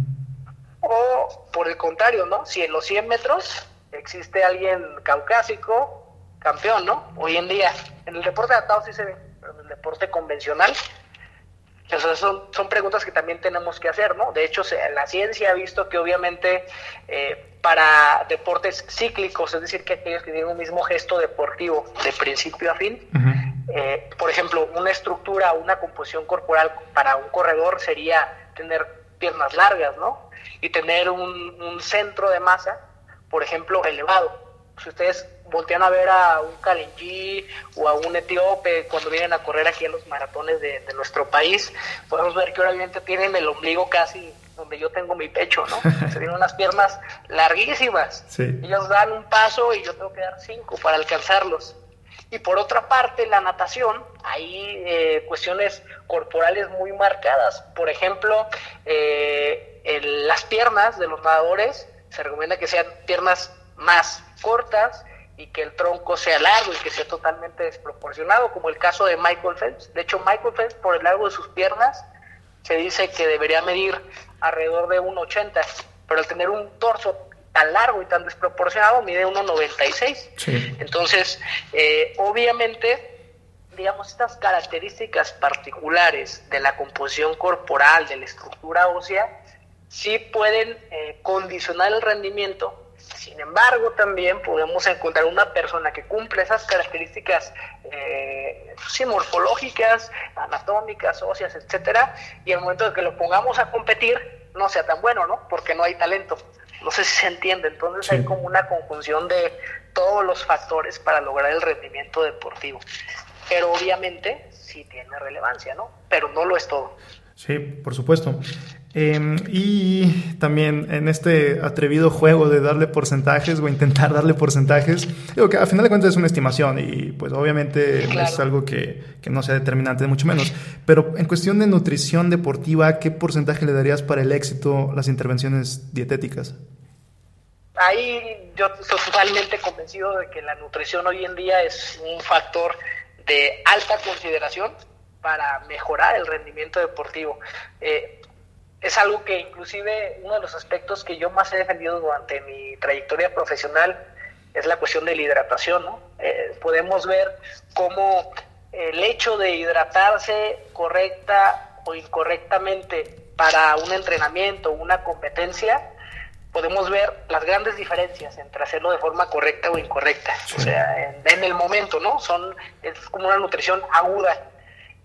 Speaker 2: O por el contrario, ¿no? Si en los 100 metros existe alguien caucásico, campeón, ¿no? Hoy en día. En el deporte adaptado sí se ve, pero en el deporte convencional, son, son preguntas que también tenemos que hacer, ¿no? De hecho, la ciencia ha visto que obviamente eh, para deportes cíclicos, es decir, que aquellos que tienen un mismo gesto deportivo de principio a fin, eh, por ejemplo, una estructura, una composición corporal para un corredor sería tener piernas largas, ¿no? Y tener un, un centro de masa por ejemplo, elevado. Si ustedes voltean a ver a un Kalenji o a un etíope cuando vienen a correr aquí en los maratones de, nuestro país, podemos ver que obviamente tienen el ombligo casi donde yo tengo mi pecho, ¿no? Se tienen unas piernas larguísimas. Ellos dan un paso y yo tengo que dar cinco para alcanzarlos. Y por otra parte, la natación, hay eh, cuestiones corporales muy marcadas. Por ejemplo, eh, las piernas de los nadadores se recomienda que sean piernas más cortas y que el tronco sea largo y que sea totalmente desproporcionado, como el caso de Michael Phelps. De hecho, Michael Phelps, por el largo de sus piernas, se dice que debería medir alrededor de 1,80, pero al tener un torso tan largo y tan desproporcionado, mide 1,96. Entonces, eh, obviamente, digamos, estas características particulares de la composición corporal, de la estructura ósea, sí pueden eh, condicionar el rendimiento. Sin embargo, también podemos encontrar una persona que cumple esas características eh, morfológicas, anatómicas, óseas, etcétera, y el momento de que lo pongamos a competir no sea tan bueno, ¿no? Porque no hay talento. No sé si se entiende. Entonces hay como una conjunción de todos los factores para lograr el rendimiento deportivo. Pero obviamente sí tiene relevancia, ¿no? Pero no lo es todo.
Speaker 1: Sí, por supuesto. Em, y también en este atrevido juego de darle porcentajes o intentar darle porcentajes, digo que a final de cuentas es una estimación y pues obviamente es algo que, que, no sea determinante, mucho menos. Pero en cuestión de nutrición deportiva, ¿qué porcentaje le darías para el éxito las intervenciones dietéticas?
Speaker 2: Ahí yo estoy totalmente convencido de que la nutrición hoy en día es un factor de alta consideración para mejorar el rendimiento deportivo. Eh, es algo que inclusive uno de los aspectos que yo más he defendido durante mi trayectoria profesional es la cuestión de la hidratación, ¿no? Eh, podemos ver cómo el hecho de hidratarse correcta o incorrectamente para un entrenamiento, una competencia, podemos ver las grandes diferencias entre hacerlo de forma correcta o incorrecta. O sea, en, el momento, ¿no? Son, es como una nutrición aguda.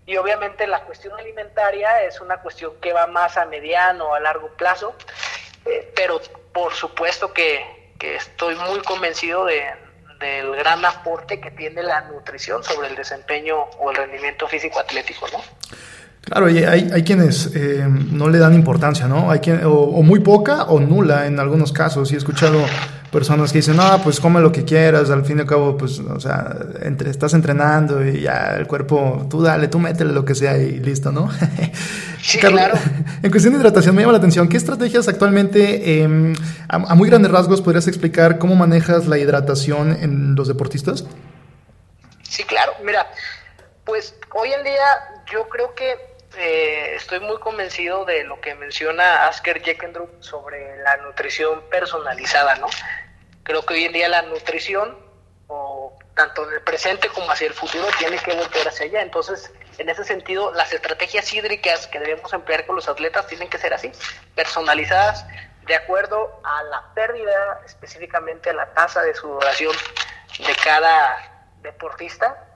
Speaker 2: Y obviamente la cuestión alimentaria es una cuestión que va más a mediano o a largo plazo, eh, pero por supuesto que, estoy muy convencido de, del gran aporte que tiene la nutrición sobre el desempeño o el rendimiento físico atlético, ¿no?
Speaker 1: Claro, hay, hay quienes eh, no le dan importancia, ¿no? Hay quien, o, muy poca o nula en algunos casos. Y he escuchado personas que dicen, no, pues come lo que quieras, al fin y al cabo, pues, o sea, entre, estás entrenando y ya el cuerpo, tú dale, tú métele lo que sea y listo, ¿no?
Speaker 2: Sí, claro.
Speaker 1: En cuestión de hidratación, me llama la atención, ¿qué estrategias actualmente, em, a, a muy grandes rasgos, podrías explicar cómo manejas la hidratación en los deportistas?
Speaker 2: Sí, claro, mira, pues hoy en día yo creo que eh, estoy muy convencido de lo que menciona Asker Jeckendrup sobre la nutrición personalizada, ¿no? Creo que hoy en día la nutrición, o tanto en el presente como hacia el futuro, tiene que volver hacia allá. Entonces, en ese sentido, las estrategias hídricas que debemos emplear con los atletas tienen que ser así, personalizadas de acuerdo a la pérdida, específicamente a la tasa de sudoración de cada deportista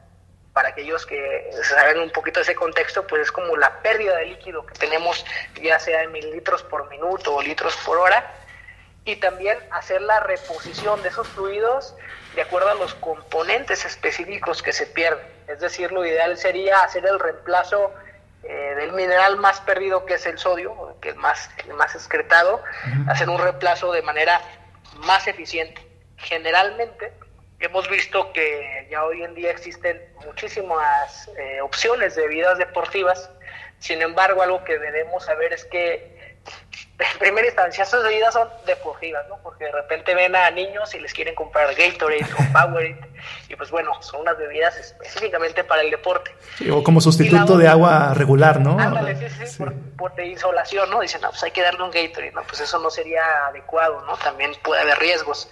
Speaker 2: para aquellos que saben un poquito de ese contexto, pues es como la pérdida de líquido que tenemos, ya sea en mililitros por minuto o litros por hora, y también hacer la reposición de esos fluidos de acuerdo a los componentes específicos que se pierden. Es decir, lo ideal sería hacer el reemplazo eh, del mineral más perdido, que es el sodio, que es más, más excretado, hacer un reemplazo de manera más eficiente. Generalmente, hemos visto que ya hoy en día existen muchísimas eh, opciones de bebidas deportivas. Sin embargo, algo que debemos saber es que en primera instancia esas bebidas son deportivas, ¿no? Porque de repente ven a niños y les quieren comprar Gatorade o Powerade y pues bueno, son unas bebidas específicamente para el deporte.
Speaker 1: o como sustituto de agua regular, ¿no?
Speaker 2: Ándale, sí, sí, Por, por, de insolación, ¿no? Dicen, no, pues hay que darle un Gatorade, ¿no? Pues eso no sería adecuado, ¿no? También puede haber riesgos.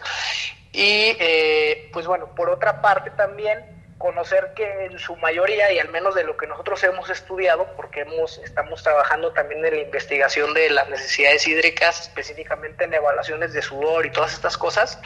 Speaker 2: Y eh, pues bueno, por otra parte también conocer que en su mayoría, y al menos de lo que nosotros hemos estudiado, porque hemos, estamos trabajando también en la investigación de las necesidades hídricas, específicamente en evaluaciones de sudor y todas estas cosas,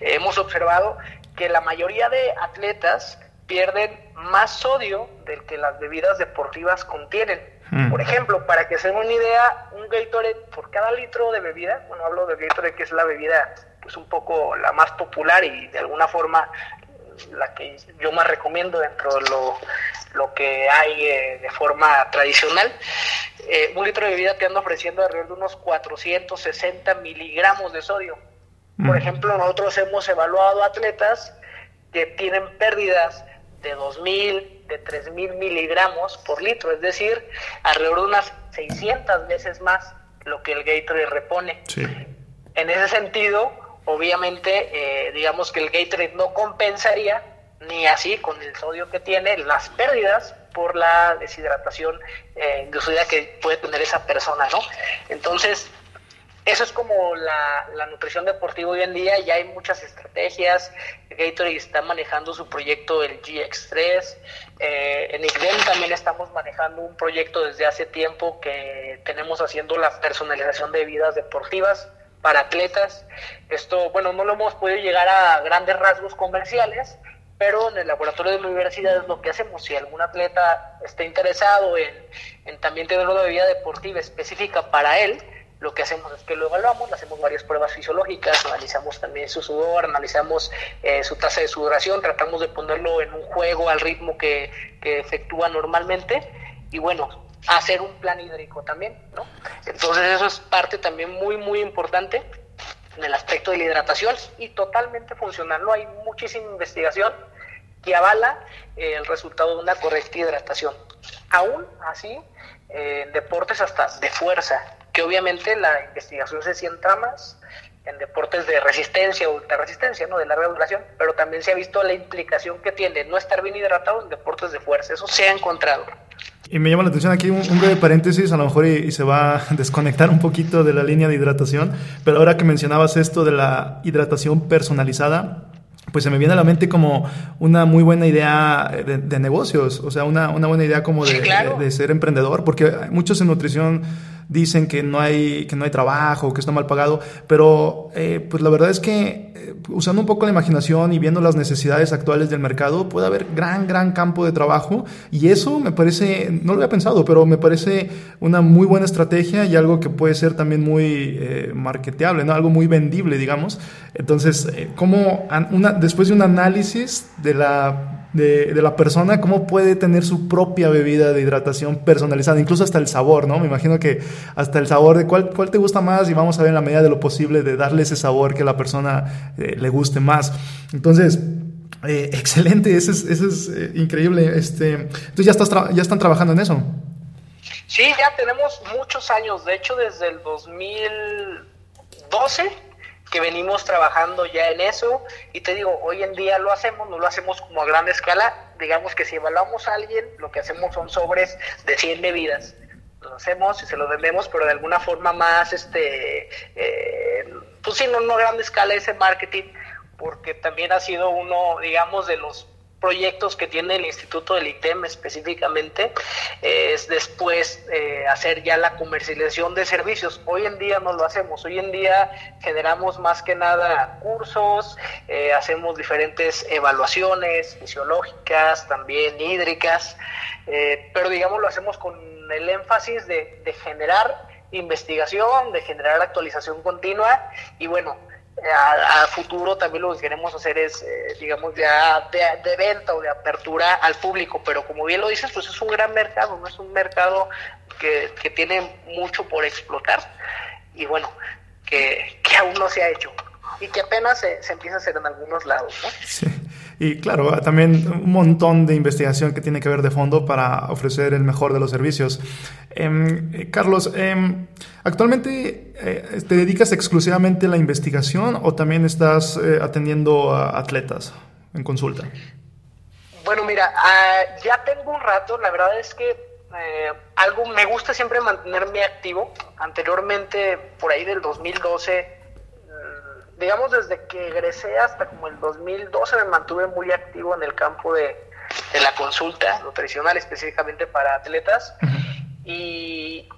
Speaker 2: hemos observado que la mayoría de atletas pierden más sodio del que las bebidas deportivas contienen. Mm. Por ejemplo, para que se den una idea, un Gatorade por cada litro de bebida, bueno, hablo de Gatorade que es la bebida pues un poco la más popular y de alguna forma la que yo más recomiendo dentro de lo, lo que hay eh, de forma tradicional. Eh, un litro de bebida te anda ofreciendo alrededor de unos 460 miligramos de sodio. Por mm. ejemplo, nosotros hemos evaluado atletas que tienen pérdidas de 2.000, de 3.000 miligramos por litro, es decir, alrededor de unas 600 veces más lo que el Gatorade repone. En ese sentido, obviamente, eh, digamos que el Gatorade no compensaría ni así con el sodio que tiene las pérdidas por la deshidratación eh, inducida que puede tener esa persona, ¿no? Entonces, eso es como la, nutrición deportiva hoy en día, ya hay muchas estrategias, Gatorade está manejando su proyecto, el GX3, eh, en ICDEM también estamos manejando un proyecto desde hace tiempo que tenemos haciendo la personalización de vidas deportivas, para atletas. Esto, bueno, no lo hemos podido llegar a grandes rasgos comerciales, pero en el laboratorio de la universidad es lo que hacemos. Si algún atleta está interesado en, también tener una bebida deportiva específica para él, lo que hacemos es que lo evaluamos, hacemos varias pruebas fisiológicas, analizamos también su sudor, analizamos eh, su tasa de sudoración, tratamos de ponerlo en un juego al ritmo que, que efectúa normalmente y bueno, hacer un plan hídrico también, ¿no? Entonces eso es parte también muy, muy importante en el aspecto de la hidratación y totalmente funcional. No hay muchísima investigación que avala eh, el resultado de una correcta hidratación. Aún así, eh, en deportes hasta de fuerza, que obviamente la investigación se centra más en deportes de resistencia o de resistencia, ¿no? de larga duración, pero también se ha visto la implicación que tiene no estar bien hidratado en deportes de fuerza. Eso se ha encontrado.
Speaker 1: Y me llama la atención aquí un, breve paréntesis, a lo mejor y, se va a desconectar un poquito de la línea de hidratación, pero ahora que mencionabas esto de la hidratación personalizada, pues se me viene a la mente como una muy buena idea de, negocios, o sea, una, una, buena idea como de, de, ser emprendedor, porque muchos en nutrición dicen que no hay, que no hay trabajo, que está mal pagado, pero eh, pues la verdad es que eh, usando un poco la imaginación y viendo las necesidades actuales del mercado, puede haber gran, gran campo de trabajo y eso me parece, no lo había pensado, pero me parece una muy buena estrategia y algo que puede ser también muy eh, marketeable, ¿no? algo muy vendible, digamos. Entonces, eh, ¿cómo una, después de un análisis de la de, de, la persona, cómo puede tener su propia bebida de hidratación personalizada, incluso hasta el sabor, ¿no? Me imagino que hasta el sabor de cuál, cuál te gusta más y vamos a ver en la medida de lo posible de darle ese sabor que a la persona eh, le guste más. Entonces, eh, excelente, eso es, es eh, increíble. Este, entonces ya, estás ya están trabajando en eso.
Speaker 2: Sí, ya tenemos muchos años, de hecho desde el 2012 que venimos trabajando ya en eso. Y te digo, hoy en día lo hacemos, no lo hacemos como a gran escala, digamos que si evaluamos a alguien, lo que hacemos son sobres de 100 bebidas, lo hacemos y se lo vendemos, pero de alguna forma más, este, eh, pues sí, no, no a gran escala ese marketing, porque también ha sido uno, digamos, de los proyectos que tiene el Instituto del ITEM específicamente es después eh, hacer ya la comercialización de servicios. Hoy en día no lo hacemos, hoy en día generamos más que nada cursos, eh, hacemos diferentes evaluaciones fisiológicas, también hídricas, eh, pero digamos lo hacemos con el énfasis de generar investigación, de generar actualización continua y bueno, a, futuro también lo que queremos hacer es, eh, digamos, ya de, venta o de apertura al público, pero como bien lo dices, pues es un gran mercado, no es un mercado que, que tiene mucho por explotar y bueno, que, que aún no se ha hecho y que apenas se, se empieza a hacer en algunos lados. ¿no?
Speaker 1: Sí. Y claro, también un montón de investigación que tiene que ver de fondo para ofrecer el mejor de los servicios. Em, Carlos, em, ¿actualmente eh, te dedicas exclusivamente a la investigación o también estás eh, atendiendo a atletas en consulta?
Speaker 2: Bueno, mira, uh, ya tengo un rato, la verdad es que eh, algo me gusta siempre mantenerme activo. Anteriormente, por ahí del 2012, digamos, desde que egresé hasta como el 2012 me mantuve muy activo en el campo de, la consulta nutricional, específicamente para atletas. Y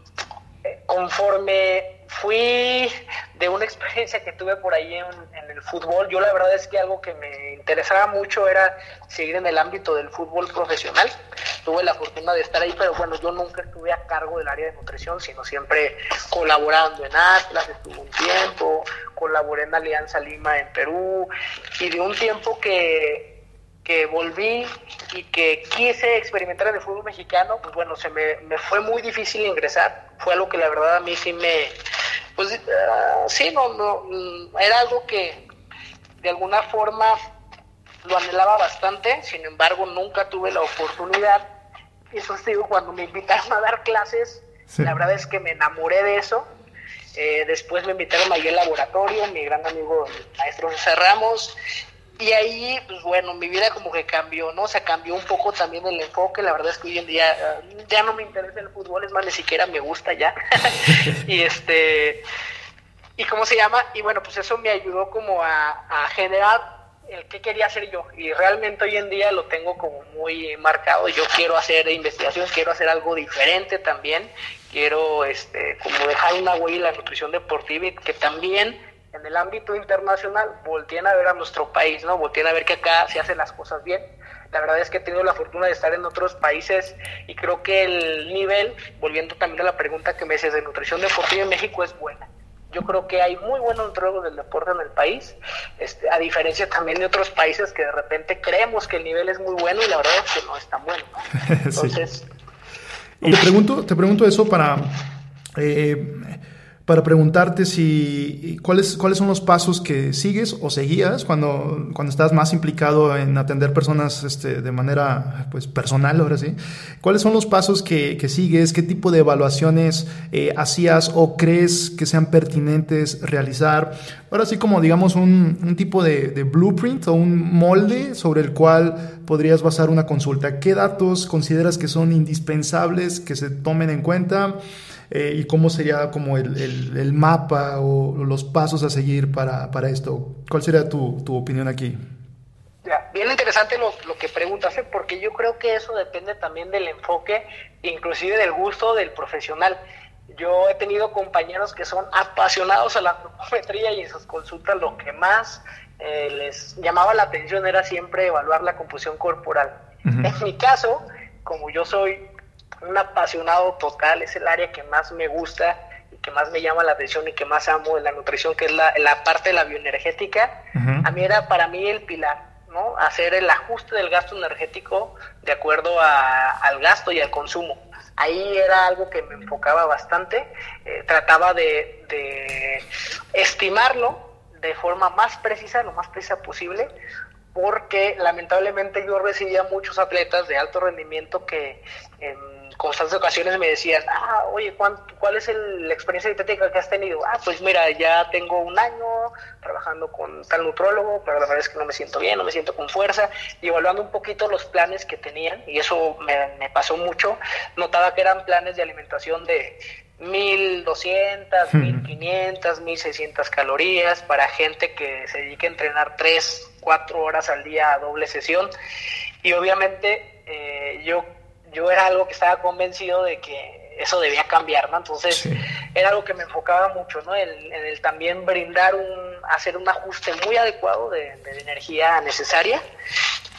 Speaker 2: eh, conforme fui de una experiencia que tuve por ahí en, el fútbol, yo la verdad es que algo que me interesaba mucho era seguir en el ámbito del fútbol profesional. Tuve la fortuna de estar ahí, pero bueno, yo nunca estuve a cargo del área de nutrición, sino siempre colaborando en Atlas, estuve un tiempo, colaboré en Alianza Lima en Perú, y de un tiempo que que volví y que quise experimentar en el fútbol mexicano, pues bueno, se me, me fue muy difícil ingresar. Fue algo que la verdad a mí sí me, pues uh, sí, no, no, mm, era algo que de alguna forma lo anhelaba bastante, sin embargo nunca tuve la oportunidad. Y eso digo, cuando me invitaron a dar clases, la verdad es que me enamoré de eso. Eh, después me invitaron ahí al laboratorio, mi gran amigo el maestro José Ramos, y ahí, pues bueno, mi vida como que cambió, ¿no? O sea, cambió un poco también el enfoque. La verdad es que hoy en día eh, ya no me interesa el fútbol, es más, ni siquiera me gusta ya. y este, ¿y cómo se llama? Y bueno, pues eso me ayudó como a, a generar el que quería hacer yo. Y realmente hoy en día lo tengo como muy marcado. Yo quiero hacer investigación, quiero hacer algo diferente también. Quiero, este, como dejar una huella en la nutrición deportiva y que también en el ámbito internacional volteen a ver a nuestro país, ¿no? Volteen a ver que acá se hacen las cosas bien. La verdad es que he tenido la fortuna de estar en otros países y creo que el nivel, volviendo también a la pregunta que me haces de nutrición deportiva en México, es buena. Yo creo que hay muy buenos nutriólogos del deporte en el país, este, a diferencia también de otros países que de repente creemos que el nivel es muy bueno y la verdad es que no es tan bueno. Entonces...
Speaker 1: Y te pregunto, te pregunto eso para... Eh, para preguntarte si cuáles, cuáles son los pasos que sigues o seguías cuando, cuando estás más implicado en atender personas este, de manera pues, personal, ahora sí. ¿Cuáles son los pasos que, que sigues? ¿Qué tipo de evaluaciones eh, hacías o crees que sean pertinentes realizar? Ahora sí como digamos un, un tipo de, de blueprint o un molde sobre el cual podrías basar una consulta. ¿Qué datos consideras que son indispensables que se tomen en cuenta? Eh, y cómo sería como el, el, mapa o los pasos a seguir para, para, esto. ¿Cuál sería tu, tu opinión aquí?
Speaker 2: bien interesante lo, lo que preguntas, ¿eh? porque yo creo que eso depende también del enfoque, inclusive del gusto del profesional. Yo he tenido compañeros que son apasionados a la antropometría y en sus consultas lo que más eh, les llamaba la atención era siempre evaluar la composición corporal. En mi caso, como yo soy un apasionado total, es el área que más me gusta y que más me llama la atención y que más amo de la nutrición, que es la, la parte de la bioenergética, a mí era para mí el pilar, ¿no? Hacer el ajuste del gasto energético de acuerdo a, al gasto y al consumo. Ahí era algo que me enfocaba bastante, eh, trataba de, de estimarlo de forma más precisa, lo más precisa posible, porque lamentablemente yo recibía muchos atletas de alto rendimiento que en constantes ocasiones me decían, ah, oye, ¿cuál es la experiencia dietética que has tenido? Ah, pues mira, ya tengo un año trabajando con tal nutrólogo, pero la verdad es que no me siento bien, no me siento con fuerza, y evaluando un poquito los planes que tenían, y eso me, me pasó mucho, notaba que eran planes de alimentación de 1200, 1500, 1600 calorías para gente que se dedique a entrenar 3, 4 horas al día a doble sesión. Y obviamente eh, yo, yo era algo que estaba convencido de que eso debía cambiar, ¿no? Entonces era algo que me enfocaba mucho, ¿no? En, el también brindar un, hacer un ajuste muy adecuado de, de energía necesaria.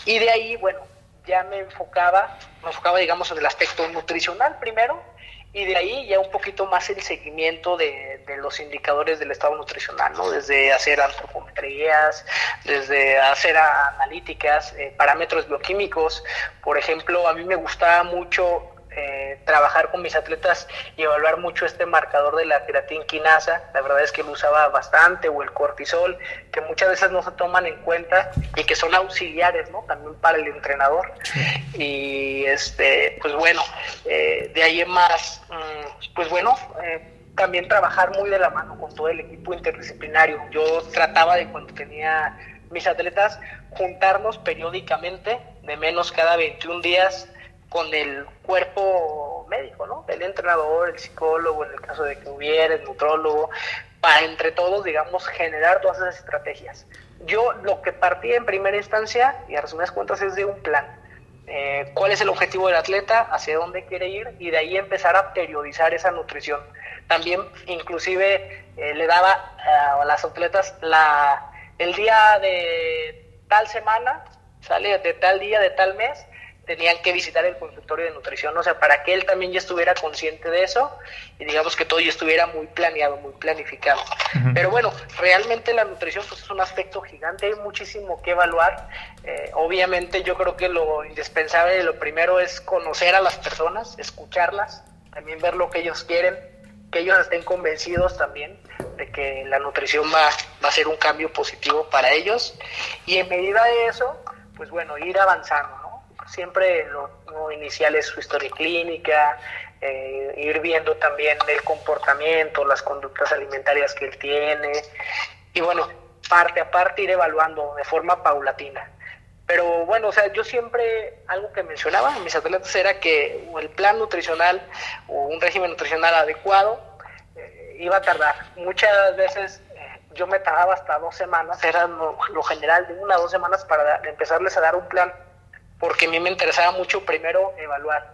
Speaker 2: Y de ahí, bueno, ya me enfocaba, me enfocaba, digamos, en el aspecto nutricional primero, y de ahí ya un poquito más el seguimiento de, de, los indicadores del estado nutricional, ¿no? Desde hacer antropometrías, desde hacer analíticas, eh, parámetros bioquímicos. Por ejemplo, a mí me gustaba mucho eh, trabajar con mis atletas y evaluar mucho este marcador de la quinasa La verdad es que lo usaba bastante, o el cortisol, que muchas veces no se toman en cuenta y que son auxiliares, ¿no? También para el entrenador. Y este, pues bueno, eh, de ahí en más, mm, pues bueno, eh, también trabajar muy de la mano con todo el equipo interdisciplinario. Yo trataba de cuando tenía mis atletas juntarnos periódicamente, de menos cada 21 días, con el cuerpo médico, ¿no? El entrenador, el psicólogo, en el caso de que hubiera, el nutrólogo, para entre todos, digamos, generar todas esas estrategias. Yo lo que partí en primera instancia, y a resumidas cuentas, es de un plan. Eh, ¿Cuál es el objetivo del atleta? ¿Hacia dónde quiere ir? Y de ahí empezar a periodizar esa nutrición. También, inclusive, eh, le daba a las atletas la, el día de tal semana, sale de tal día, de tal mes, tenían que visitar el consultorio de nutrición, o sea, para que él también ya estuviera consciente de eso y digamos que todo ya estuviera muy planeado, muy planificado. Pero bueno, realmente la nutrición pues es un aspecto gigante, hay muchísimo que evaluar. Eh, obviamente yo creo que lo indispensable, lo primero es conocer a las personas, escucharlas, también ver lo que ellos quieren, que ellos estén convencidos también de que la nutrición va, va a ser un cambio positivo para ellos y en medida de eso, pues bueno, ir avanzando siempre lo, inicial es su historia clínica, eh, ir viendo también el comportamiento, las conductas alimentarias que él tiene, y bueno, parte a parte ir evaluando de forma paulatina. Pero bueno, o sea, yo siempre, algo que mencionaba en mis atletas era que el plan nutricional o un régimen nutricional adecuado eh, iba a tardar. Muchas veces eh, yo me tardaba hasta dos semanas, era lo, lo, general de una o dos semanas para empezarles a dar un plan porque a mí me interesaba mucho primero evaluar.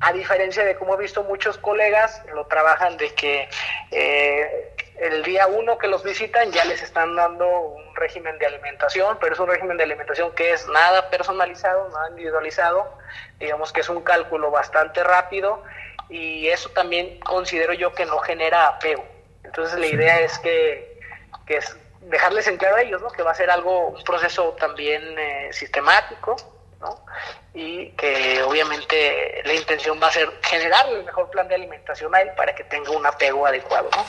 Speaker 2: A diferencia de como he visto muchos colegas, lo trabajan de que eh, el día uno que los visitan ya les están dando un régimen de alimentación, pero es un régimen de alimentación que es nada personalizado, nada individualizado, digamos que es un cálculo bastante rápido y eso también considero yo que no genera apego. Entonces la idea es que, que es dejarles en claro a ellos, ¿no? que va a ser algo, un proceso también eh, sistemático, y que obviamente la intención va a ser generar el mejor plan de alimentación a él para que tenga un apego adecuado, ¿no?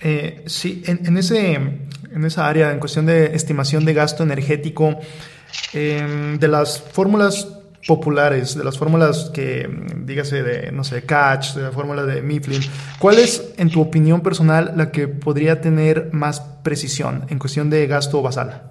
Speaker 1: Eh, sí, en, ese, en esa área, en cuestión de estimación de gasto energético, em, de las fórmulas populares, de las fórmulas que, dígase, de, no sé, Catch, de la fórmula de Mifflin, ¿cuál es, en tu opinión personal, la que podría tener más precisión en cuestión de gasto basal?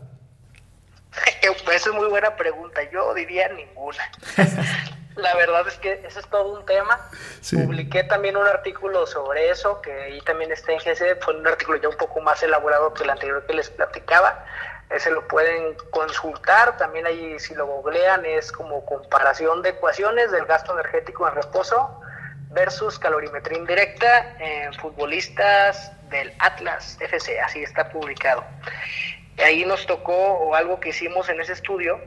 Speaker 2: Esa es muy buena pregunta. Yo diría ninguna. La verdad es que ese es todo un tema. Publiqué también un artículo sobre eso, que ahí también está en GC. Fue un artículo ya un poco más elaborado que el anterior que les platicaba. ese lo pueden consultar, también ahí si lo googlean es como comparación de ecuaciones del gasto energético en reposo versus calorimetría indirecta en futbolistas del Atlas FC, así está publicado. Ahí nos tocó, o algo que hicimos en ese estudio,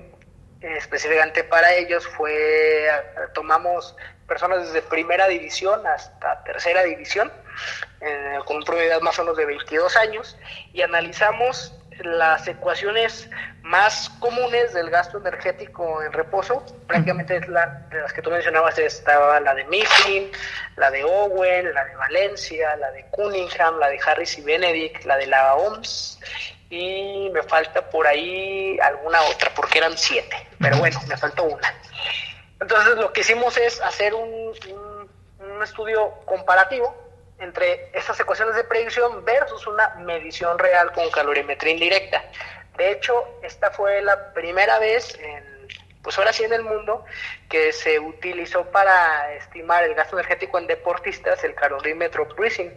Speaker 2: específicamente para ellos, fue, tomamos personas desde primera división hasta tercera división, eh, con un promedio más o menos de 22 años, y analizamos las ecuaciones más comunes del gasto energético en reposo, prácticamente la, de las que tú mencionabas estaba la de Mifflin, la de Owen, la de Valencia, la de Cunningham, la de Harris y Benedict, la de la OMS y me falta por ahí alguna otra porque eran siete, pero bueno, me faltó una. Entonces lo que hicimos es hacer un, un estudio comparativo entre estas ecuaciones de predicción versus una medición real con calorimetría indirecta. De hecho, esta fue la primera vez, en, pues ahora sí en el mundo, que se utilizó para estimar el gasto energético en deportistas, el calorímetro Breathing.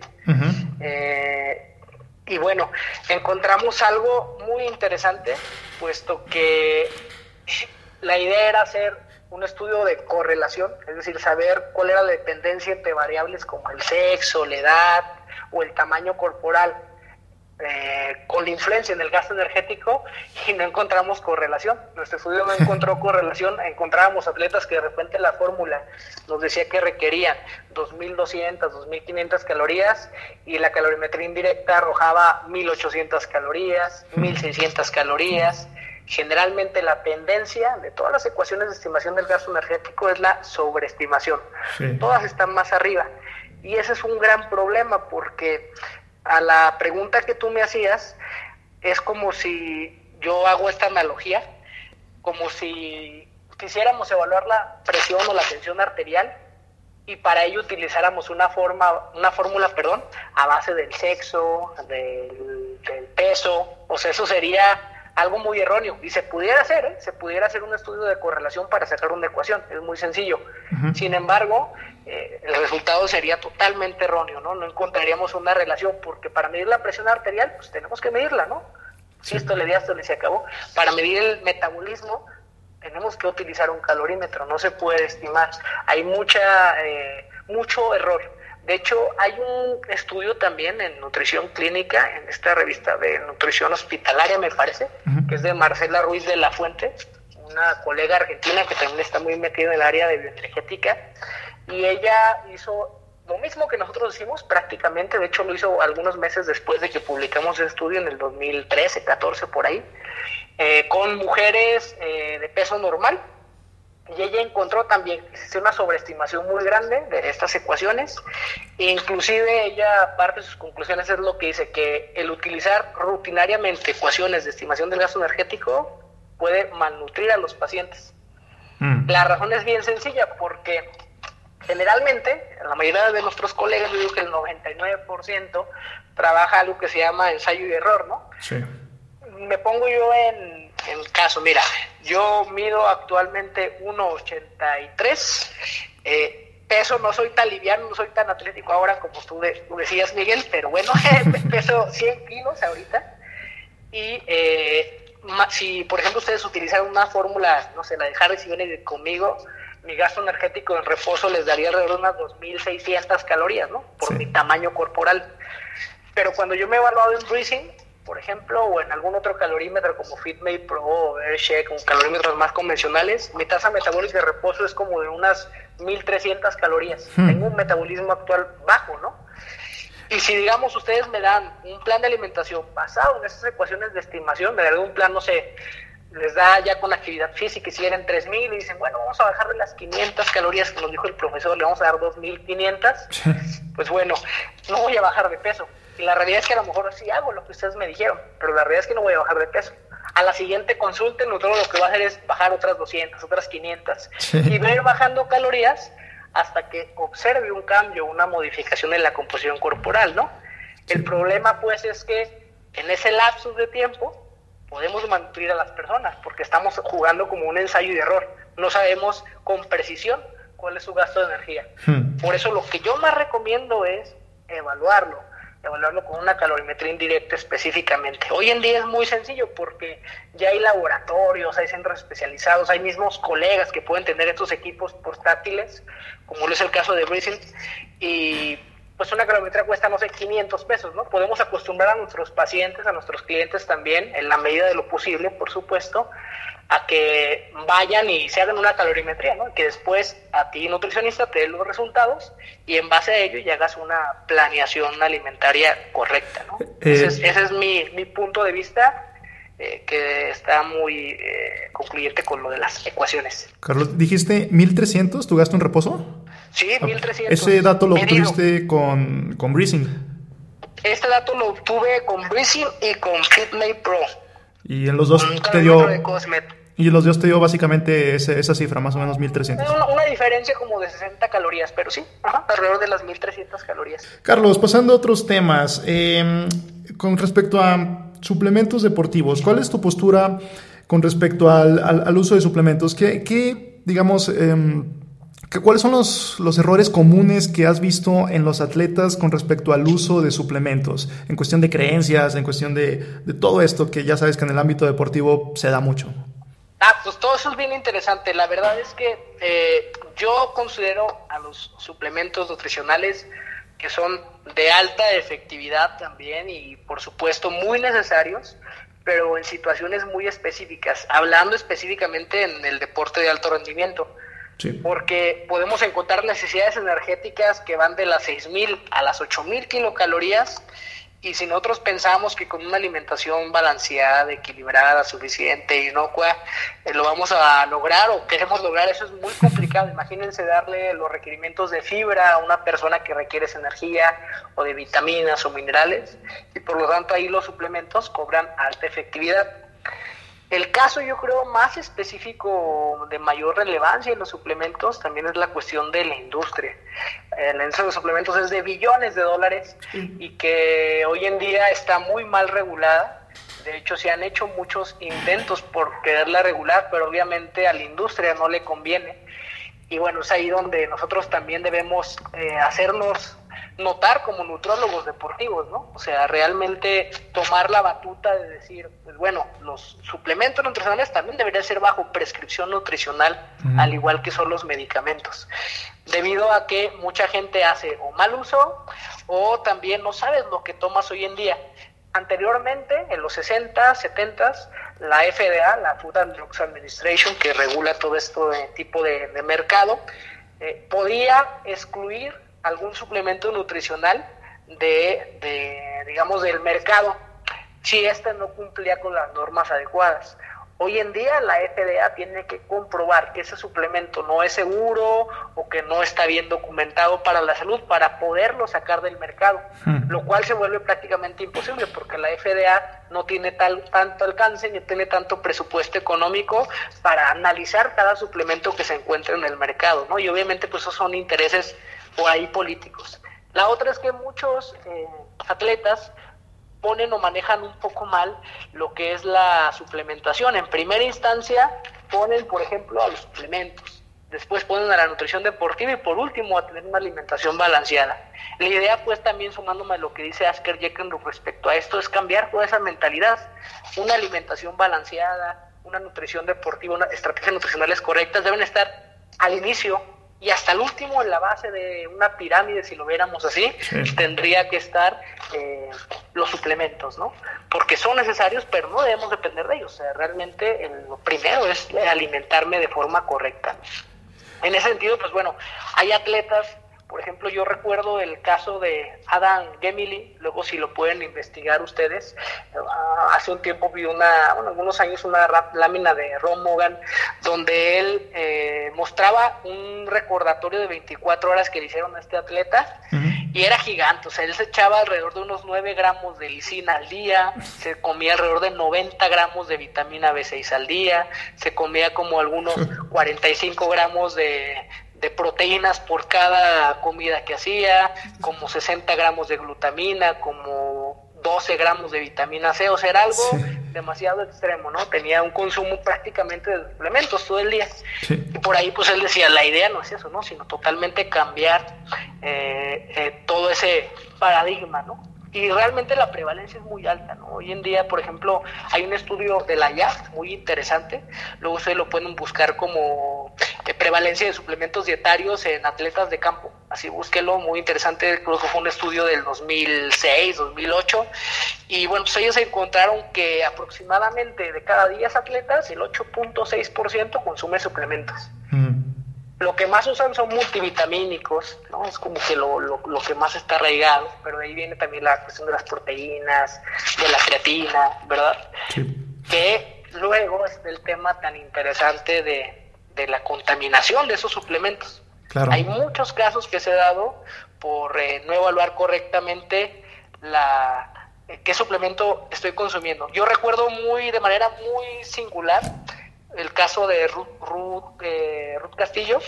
Speaker 2: Eh, y bueno, encontramos algo muy interesante, puesto que la idea era hacer un estudio de correlación, es decir, saber cuál era la dependencia entre variables como el sexo, la edad o el tamaño corporal eh, con la influencia en el gasto energético y no encontramos correlación. Nuestro estudio no encontró correlación, encontrábamos atletas que de repente la fórmula nos decía que requerían 2.200, 2.500 calorías y la calorimetría indirecta arrojaba 1.800 calorías, 1.600 calorías generalmente la tendencia de todas las ecuaciones de estimación del gasto energético es la sobreestimación. Todas están más arriba. Y ese es un gran problema porque a la pregunta que tú me hacías es como si yo hago esta analogía, como si quisiéramos evaluar la presión o la tensión arterial y para ello utilizáramos una forma, una fórmula, perdón, a base del sexo, del, del peso, o sea, eso sería algo muy erróneo. Y se pudiera hacer, ¿eh? se pudiera hacer un estudio de correlación para sacar una ecuación, es muy sencillo. Sin embargo, eh, el resultado sería totalmente erróneo, ¿no? No encontraríamos una relación, porque para medir la presión arterial, pues tenemos que medirla, ¿no? Si esto le esto le se acabó. Para medir el metabolismo, tenemos que utilizar un calorímetro, no se puede estimar. Hay mucha, eh, mucho error. De hecho, hay un estudio también en nutrición clínica, en esta revista de nutrición hospitalaria, me parece, que es de Marcela Ruiz de la Fuente, una colega argentina que también está muy metida en el área de bioenergética, y ella hizo lo mismo que nosotros hicimos prácticamente, de hecho lo hizo algunos meses después de que publicamos el estudio en el 2013, 14 por ahí, eh, con mujeres eh, de peso normal, y ella encontró también que existe una sobreestimación muy grande de estas ecuaciones. Inclusive ella, parte de sus conclusiones es lo que dice, que el utilizar rutinariamente ecuaciones de estimación del gasto energético puede malnutrir a los pacientes. Mm. La razón es bien sencilla, porque generalmente, la mayoría de nuestros colegas, yo digo que el 99% trabaja algo que se llama ensayo y error, ¿no? Sí. Me pongo yo en en caso, mira, yo mido actualmente 1,83. Eh, peso no soy tan liviano, no soy tan atlético ahora como tú, decías, Miguel, pero bueno, peso 100 kilos ahorita. Y eh, si, por ejemplo, ustedes utilizan una fórmula, no sé, la de Harris y viene conmigo, mi gasto energético en reposo les daría alrededor de unas 2.600 calorías, ¿no? Por mi tamaño corporal. Pero cuando yo me he evaluado en breathing, por ejemplo, o en algún otro calorímetro como FitMate Pro o AirCheck, con calorímetros más convencionales, mi tasa metabólica de reposo es como de unas 1300 calorías. Hmm. Tengo un metabolismo actual bajo, ¿no? Y si, digamos, ustedes me dan un plan de alimentación basado en esas ecuaciones de estimación, me dan un plan, no sé, les da ya con actividad física y si eran 3000 y dicen, bueno, vamos a bajar de las 500 calorías que nos dijo el profesor, le vamos a dar 2500, pues bueno, no voy a bajar de peso y la realidad es que a lo mejor sí hago lo que ustedes me dijeron, pero la realidad es que no voy a bajar de peso. A la siguiente consulta, el nutrólogo lo que va a hacer es bajar otras 200, otras 500 y va a ir bajando calorías hasta que observe un cambio, una modificación en la composición corporal, ¿no? El problema, pues, es que en ese lapsus de tiempo podemos mantener a las personas porque estamos jugando como un ensayo y error. No sabemos con precisión cuál es su gasto de energía. Hmm. Por eso lo que yo más recomiendo es evaluarlo evaluarlo con una calorimetría indirecta específicamente. Hoy en día es muy sencillo porque ya hay laboratorios, hay centros especializados, hay mismos colegas que pueden tener estos equipos portátiles, como lo es el caso de Breathing, y pues una calorimetría cuesta, no sé, 500 pesos, ¿no? Podemos acostumbrar a nuestros pacientes, a nuestros clientes también, en la medida de lo posible, por supuesto, a que vayan y se hagan una calorimetría, ¿no? Que después a ti, nutricionista, te den los resultados y en base a ello ya hagas una planeación alimentaria correcta, ¿no? ese, es, ese, es, mi, mi punto de vista, eh, que está muy eh, concluyente con lo de las ecuaciones.
Speaker 1: Carlos, dijiste 1300 tu gasto en reposo?
Speaker 2: Sí, 1300.
Speaker 1: Ese dato lo obtuviste con, con Breezing.
Speaker 2: Este dato lo obtuve con Breezing y con FitMate Pro.
Speaker 1: Y en los dos te dio... Y los dos te dio básicamente ese, esa cifra, más o menos 1300.
Speaker 2: Una, una, diferencia como de 60 calorías, pero sí, ajá, alrededor de las 1300 calorías.
Speaker 1: Carlos, pasando a otros temas, eh, con respecto a suplementos deportivos, ¿cuál es tu postura con respecto al, al, al uso de suplementos? ¿Qué, qué digamos, eh, ¿Cuáles son los, los, errores comunes que has visto en los atletas con respecto al uso de suplementos? En cuestión de creencias, en cuestión de, de, todo esto que ya sabes que en el ámbito deportivo se da mucho.
Speaker 2: Ah, pues todo eso es bien interesante. La verdad es que eh, yo considero a los suplementos nutricionales que son de alta efectividad también y por supuesto muy necesarios, pero en situaciones muy específicas, hablando específicamente en el deporte de alto rendimiento. Sí. Porque podemos encontrar necesidades energéticas que van de las 6.000 a las 8.000 kilocalorías y si nosotros pensamos que con una alimentación balanceada, equilibrada, suficiente, inocua, eh, lo vamos a lograr o queremos lograr, eso es muy complicado. Imagínense darle los requerimientos de fibra a una persona que requiere esa energía o de vitaminas o minerales y por lo tanto ahí los suplementos cobran alta efectividad. El caso yo creo más específico de mayor relevancia en los suplementos también es la cuestión de la industria. Eh, la industria de los suplementos es de billones de dólares y que hoy en día está muy mal regulada. De hecho, se han hecho muchos intentos por quererla regular, pero obviamente a la industria no le conviene. Y bueno, es ahí donde nosotros también debemos eh, hacernos notar como nutrólogos deportivos, ¿no? O sea, realmente tomar la batuta de decir, pues bueno, los suplementos nutricionales también deberían ser bajo prescripción nutricional, al igual que son los medicamentos, debido a que mucha gente hace o mal uso o también no sabes lo que tomas hoy en día. Anteriormente, en los 60, 70, la FDA, la Food and Drugs Administration, que regula todo esto de tipo de, de mercado, eh, podía excluir algún suplemento nutricional de, de, digamos, del mercado, si éste no cumplía con las normas adecuadas. Hoy en día la FDA tiene que comprobar que ese suplemento no es seguro o que no está bien documentado para la salud para poderlo sacar del mercado, hmm. lo cual se vuelve prácticamente imposible porque la FDA no tiene tal, tanto alcance ni tiene tanto presupuesto económico para analizar cada suplemento que se encuentra en el mercado, ¿no? Y obviamente pues esos son intereses por ahí políticos. La otra es que muchos eh, atletas ponen o manejan un poco mal lo que es la suplementación. En primera instancia ponen, por ejemplo, a los suplementos, después ponen a la nutrición deportiva y por último a tener una alimentación balanceada. La idea, pues también sumándome a lo que dice Asker Jeckenrup respecto a esto, es cambiar toda esa mentalidad. Una alimentación balanceada, una nutrición deportiva, una estrategias nutricionales correctas deben estar al inicio y hasta el último en la base de una pirámide, si lo viéramos así, sí. tendría que estar eh, los suplementos, ¿no? Porque son necesarios, pero no debemos depender de ellos. O sea, realmente el, lo primero es alimentarme de forma correcta. En ese sentido, pues bueno, hay atletas por ejemplo, yo recuerdo el caso de Adam Gemily, luego si lo pueden investigar ustedes, uh, hace un tiempo vi una, bueno, algunos años una lámina de Ron Mogan, donde él eh, mostraba un recordatorio de 24 horas que le hicieron a este atleta, uh -huh. y era gigante, o sea, él se echaba alrededor de unos 9 gramos de lisina al día, se comía alrededor de 90 gramos de vitamina B6 al día, se comía como algunos 45 gramos de de proteínas por cada comida que hacía, como 60 gramos de glutamina, como 12 gramos de vitamina C, o sea, era algo sí. demasiado extremo, ¿no? Tenía un consumo prácticamente de suplementos todo el día. Sí. Y por ahí, pues él decía, la idea no es eso, ¿no? Sino totalmente cambiar eh, eh, todo ese paradigma, ¿no? Y realmente la prevalencia es muy alta, ¿no? Hoy en día, por ejemplo, hay un estudio de la IAF muy interesante, luego ustedes lo pueden buscar como eh, prevalencia de suplementos dietarios en atletas de campo, así búsquelo, muy interesante, creo que fue un estudio del 2006, 2008, y bueno, pues ellos encontraron que aproximadamente de cada 10 atletas, el 8.6% consume suplementos. Lo que más usan son multivitamínicos, ¿no? Es como que lo, lo, lo, que más está arraigado, pero de ahí viene también la cuestión de las proteínas, de la creatina, ¿verdad? Que luego es el tema tan interesante de, de la contaminación de esos suplementos. Hay muchos casos que se han dado por eh, no evaluar correctamente la eh, qué suplemento estoy consumiendo. Yo recuerdo muy de manera muy singular el caso de Ruth, eh, Ruth, Castillo,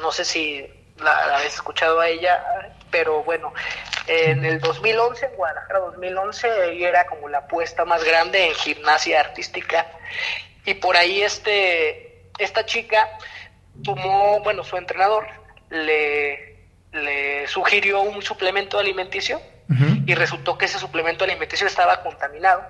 Speaker 2: no sé si la, habéis escuchado a ella, pero bueno, en el 2011, en Guadalajara 2011, ella era como la apuesta más grande en gimnasia artística. Y por ahí este, esta chica tomó, bueno, su entrenador le, le sugirió un suplemento alimenticio y resultó que ese suplemento alimenticio estaba contaminado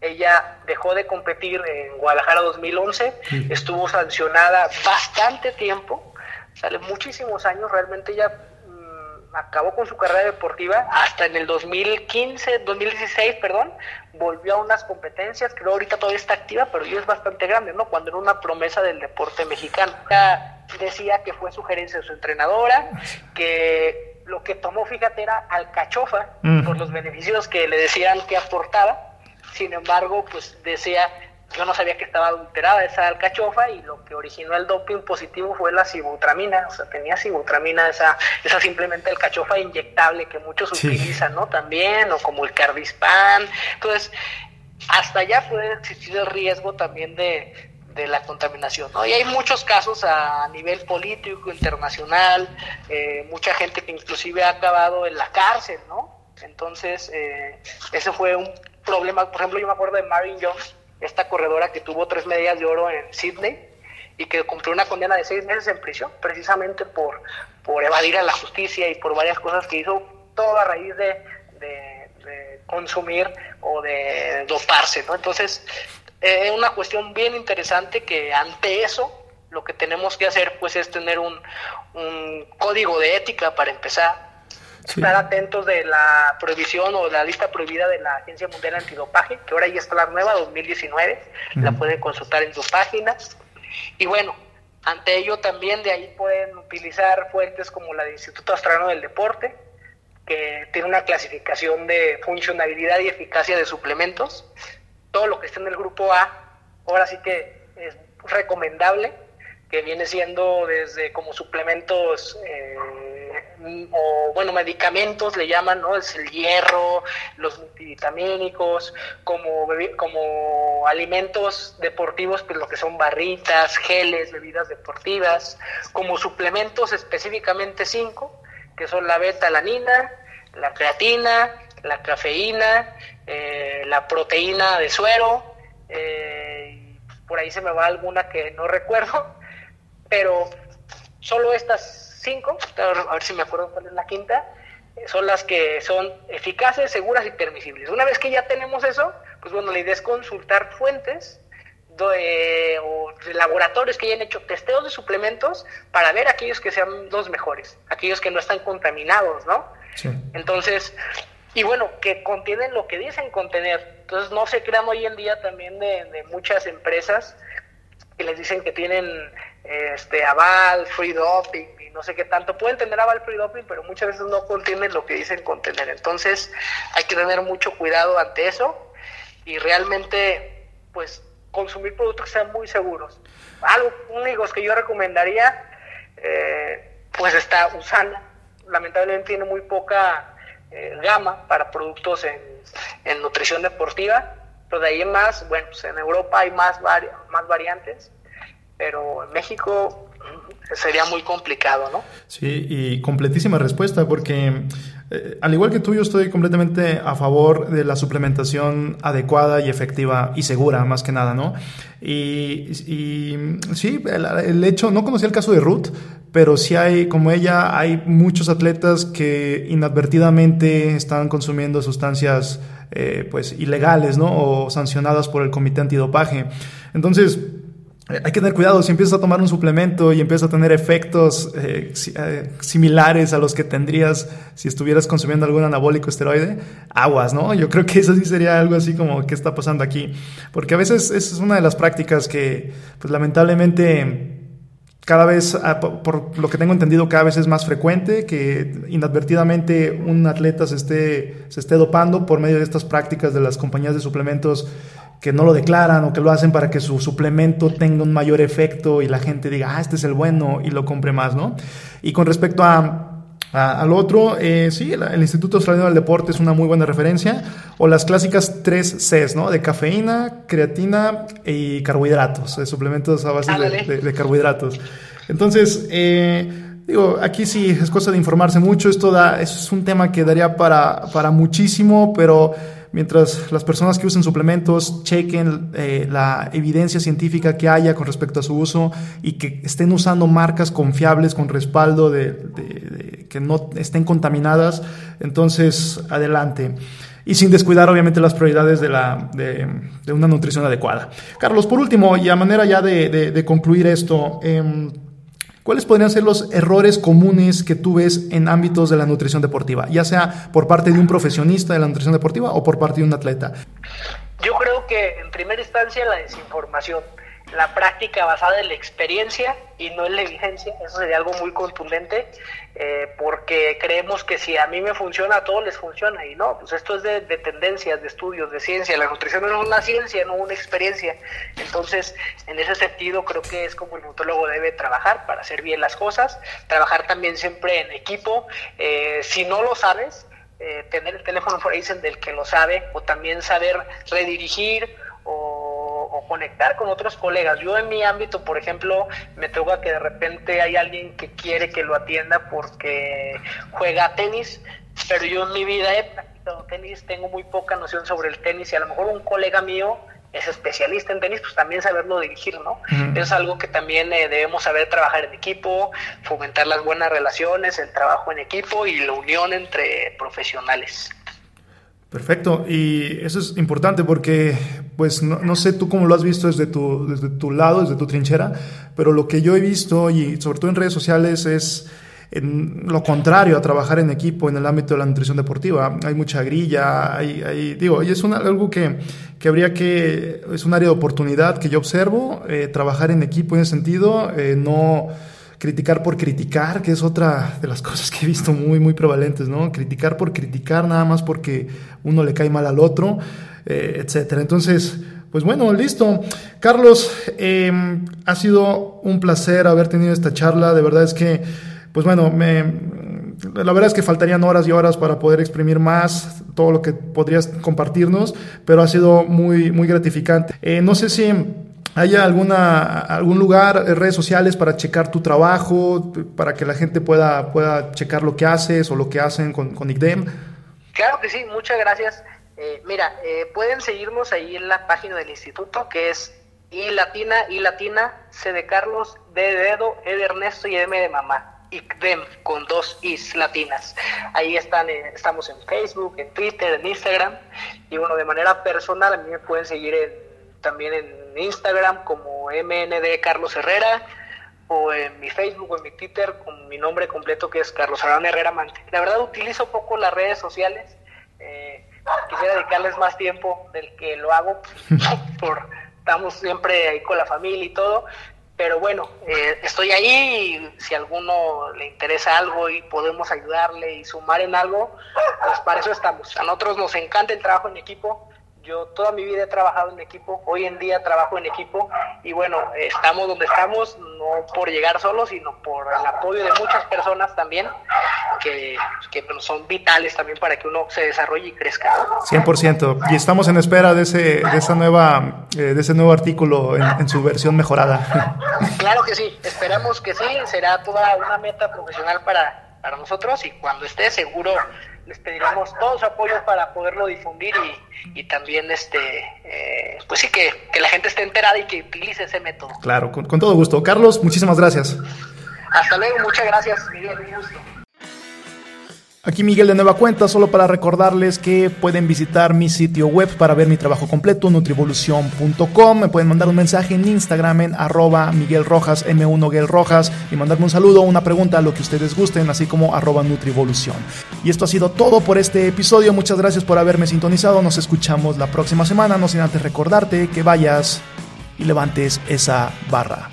Speaker 2: ella dejó de competir en Guadalajara 2011, estuvo sancionada bastante tiempo, sale muchísimos años, realmente ella mm, acabó con su carrera deportiva hasta en el 2015, 2016, perdón, volvió a unas competencias, creo ahorita todavía está activa, pero ya es bastante grande, ¿no? Cuando era una promesa del deporte mexicano. Ella decía que fue sugerencia de su entrenadora, que lo que tomó, fíjate, era alcachofa, por los beneficios que le decían que aportaba, sin embargo, pues decía, yo no sabía que estaba adulterada esa alcachofa y lo que originó el doping positivo fue la sibutramina, o sea, tenía sibutramina, esa, esa simplemente alcachofa inyectable que muchos utilizan, ¿no? También, o como el cardispan. Entonces, hasta allá puede existir el riesgo también de, la contaminación. ¿no? Y hay muchos casos a nivel político, internacional, eh, mucha gente que inclusive ha acabado en la cárcel, ¿no? Entonces, eh, ese fue un problemas. Por ejemplo, yo me acuerdo de Marion Jones, esta corredora que tuvo tres medallas de oro en Sydney y que cumplió una condena de seis meses en prisión, precisamente por, por evadir a la justicia y por varias cosas que hizo, todo a raíz de, de, consumir o de doparse, ¿no? Entonces, es una cuestión bien interesante que ante eso lo que tenemos que hacer pues es tener un, un código de ética para empezar, estar atentos de la prohibición o la lista prohibida de la Agencia Mundial Antidopaje, que ahora ya está la nueva, 2019, la pueden consultar en su página. Y bueno, ante ello también de ahí pueden utilizar fuentes como la del Instituto Australiano del Deporte, que tiene una clasificación de funcionalidad y eficacia de suplementos. Todo lo que está en el grupo A, ahora sí que es recomendable, que viene siendo desde como suplementos eh, o bueno, medicamentos le llaman, ¿no? Es el hierro, los multivitamínicos, como, como alimentos deportivos, pues lo que son barritas, geles, bebidas deportivas, como suplementos específicamente cinco, que son la beta-alanina, la creatina, la cafeína, eh, la proteína de suero, eh, por ahí se me va alguna que no recuerdo, pero solo estas cinco, a ver si me acuerdo cuál es la quinta, eh, son las que son eficaces, seguras y permisibles. Una vez que ya tenemos eso, pues bueno, la idea es consultar fuentes de, o de laboratorios que hayan hecho testeos de suplementos para ver aquellos que sean los mejores, aquellos que no están contaminados, ¿no? Entonces, y bueno, que contienen lo que dicen contener. Entonces, no se crean hoy en día también de, de muchas empresas que les dicen que tienen este aval, free doping, no sé qué tanto. Pueden tener aval free doping, pero muchas veces no contienen lo que dicen contener. Entonces hay que tener mucho cuidado ante eso y realmente pues consumir productos que sean muy seguros. Algo únicos que yo recomendaría, eh, pues está Usana. Lamentablemente tiene muy poca eh, gama para productos en, en, nutrición deportiva, pero de ahí en más, bueno, pues en Europa hay más, más variantes, pero en México sería muy complicado, ¿no?
Speaker 1: Sí, y completísima respuesta, porque eh, al igual que tú, yo estoy completamente a favor de la suplementación adecuada y efectiva y segura, más que nada, ¿no? Y, sí, el, hecho, no conocí el caso de Ruth, pero sí hay, como ella, hay muchos atletas que inadvertidamente están consumiendo sustancias eh, pues ilegales, ¿no? O sancionadas por el comité antidopaje. Entonces, hay que tener cuidado, si empiezas a tomar un suplemento y empiezas a tener efectos eh, eh, similares a los que tendrías si estuvieras consumiendo algún anabólico esteroide, aguas, ¿no? Yo creo que eso sí sería algo así como, ¿qué está pasando aquí? Porque a veces es una de las prácticas que, pues lamentablemente, cada vez, ah, por lo que tengo entendido, cada vez es más frecuente que inadvertidamente un atleta se esté, se esté dopando por medio de estas prácticas de las compañías de suplementos que no lo declaran o que lo hacen para que su suplemento tenga un mayor efecto y la gente diga, ah, este es el bueno y lo compre más, ¿no? Y con respecto a, al otro, eh, sí, el, Instituto Australiano del Deporte es una muy buena referencia, o las clásicas tres Cs, ¿no? De cafeína, creatina y carbohidratos, suplementos a base de, carbohidratos. Entonces, eh, Digo, aquí sí es cosa de informarse mucho, esto da, es un tema que daría para, para muchísimo, pero mientras las personas que usen suplementos chequen eh, la evidencia científica que haya con respecto a su uso y que estén usando marcas confiables con respaldo de, que no estén contaminadas, entonces adelante y sin descuidar obviamente las prioridades de, la, de, una nutrición adecuada. Carlos, por último, y a manera ya de, concluir esto, eh, ¿Cuáles podrían ser los errores comunes que tú ves en ámbitos de la nutrición deportiva, ya sea por parte de un profesionista de la nutrición deportiva o por parte de un atleta?
Speaker 2: Yo creo que en primera instancia la desinformación la práctica basada en la experiencia y no en la evidencia, eso sería algo muy contundente, eh, porque creemos que si a mí me funciona, a todos les funciona, y no, pues esto es de, tendencias, de estudios, de ciencia, la nutrición no es una ciencia, no una experiencia, entonces en ese sentido creo que es como el nutriólogo debe trabajar para hacer bien las cosas, trabajar también siempre en equipo, eh, si no lo sabes, eh, tener el teléfono por ahí del que lo sabe, o también saber redirigir o o conectar con otros colegas. Yo en mi ámbito, por ejemplo, me toca que de repente hay alguien que quiere que lo atienda porque juega tenis, pero yo en mi vida he practicado tenis, tengo muy poca noción sobre el tenis y a lo mejor un colega mío es especialista en tenis, pues también saberlo dirigir, ¿no? Es algo que también eh, debemos saber trabajar en equipo, fomentar las buenas relaciones, el trabajo en equipo y la unión entre profesionales.
Speaker 1: Perfecto, y eso es importante porque, pues, no, sé tú cómo lo has visto desde tu, desde tu lado, desde tu trinchera, pero lo que yo he visto, y sobre todo en redes sociales, es en lo contrario a trabajar en equipo en el ámbito de la nutrición deportiva. Hay mucha grilla, hay, hay digo, y es algo que, que, habría que, es un área de oportunidad que yo observo, eh, trabajar en equipo en ese sentido, eh, no criticar por criticar, que es otra de las cosas que he visto muy, muy prevalentes, ¿no? Criticar por criticar nada más porque uno le cae mal al otro, eh, etcétera. Entonces, pues bueno, listo. Carlos, em, ha sido un placer haber tenido esta charla. De verdad es que, pues bueno, me, la verdad es que faltarían horas y horas para poder exprimir más todo lo que podrías compartirnos, pero ha sido muy, muy gratificante. Eh, no sé si ¿Hay alguna, algún lugar, eh, redes sociales para checar tu trabajo, para que la gente pueda, pueda checar lo que haces o lo que hacen con, con ICDEM?
Speaker 2: Claro que sí, muchas gracias. Eh, mira, eh, pueden seguirnos ahí en la página del instituto que es I latina, I latina, C de Carlos, D de dedo, E de Ernesto y M de mamá. ICDEM con dos Is latinas. Ahí están, estamos en Facebook, en Twitter, en Instagram. Y bueno, de manera personal a mí me pueden seguir también en Instagram como MND Carlos Herrera o en mi Facebook o en mi Twitter con mi nombre completo que es Carlos Arán Herrera Mante. La verdad utilizo poco las redes sociales, eh, quisiera dedicarles más tiempo del que lo hago, por estamos siempre ahí con la familia y todo, pero bueno, eh, estoy ahí y si a alguno le interesa algo y podemos ayudarle y sumar en algo, pues para eso estamos. A nosotros nos encanta el trabajo en equipo, yo toda mi vida he trabajado en equipo, hoy en día trabajo en equipo y bueno, estamos donde estamos, no por llegar solos, sino por el apoyo de muchas personas también que, que son vitales también para que uno se desarrolle y crezca.
Speaker 1: 100%. Y estamos en espera de ese, de esa nueva, eh, de ese nuevo artículo en, su versión mejorada.
Speaker 2: Claro que sí, esperamos que sí, será toda una meta profesional para, para nosotros y cuando esté seguro les pediremos todo su apoyo para poderlo difundir y, también este eh, pues sí que, la gente esté enterada y que utilice ese método.
Speaker 1: Claro, con, con todo gusto. Carlos, muchísimas gracias.
Speaker 2: Hasta luego, muchas gracias, Miguel, un gusto.
Speaker 1: Aquí Miguel de Nueva Cuenta, solo para recordarles que pueden visitar mi sitio web para ver mi trabajo completo, nutrivolución.com. Me pueden mandar un mensaje en Instagram en arroba Miguel Rojas, M1 Rojas, y mandarme un saludo, una pregunta, lo que ustedes gusten, así como arroba Nutrivolución. Y esto ha sido todo por este episodio. Muchas gracias por haberme sintonizado. Nos escuchamos la próxima semana. No sin antes recordarte que vayas y levantes esa barra.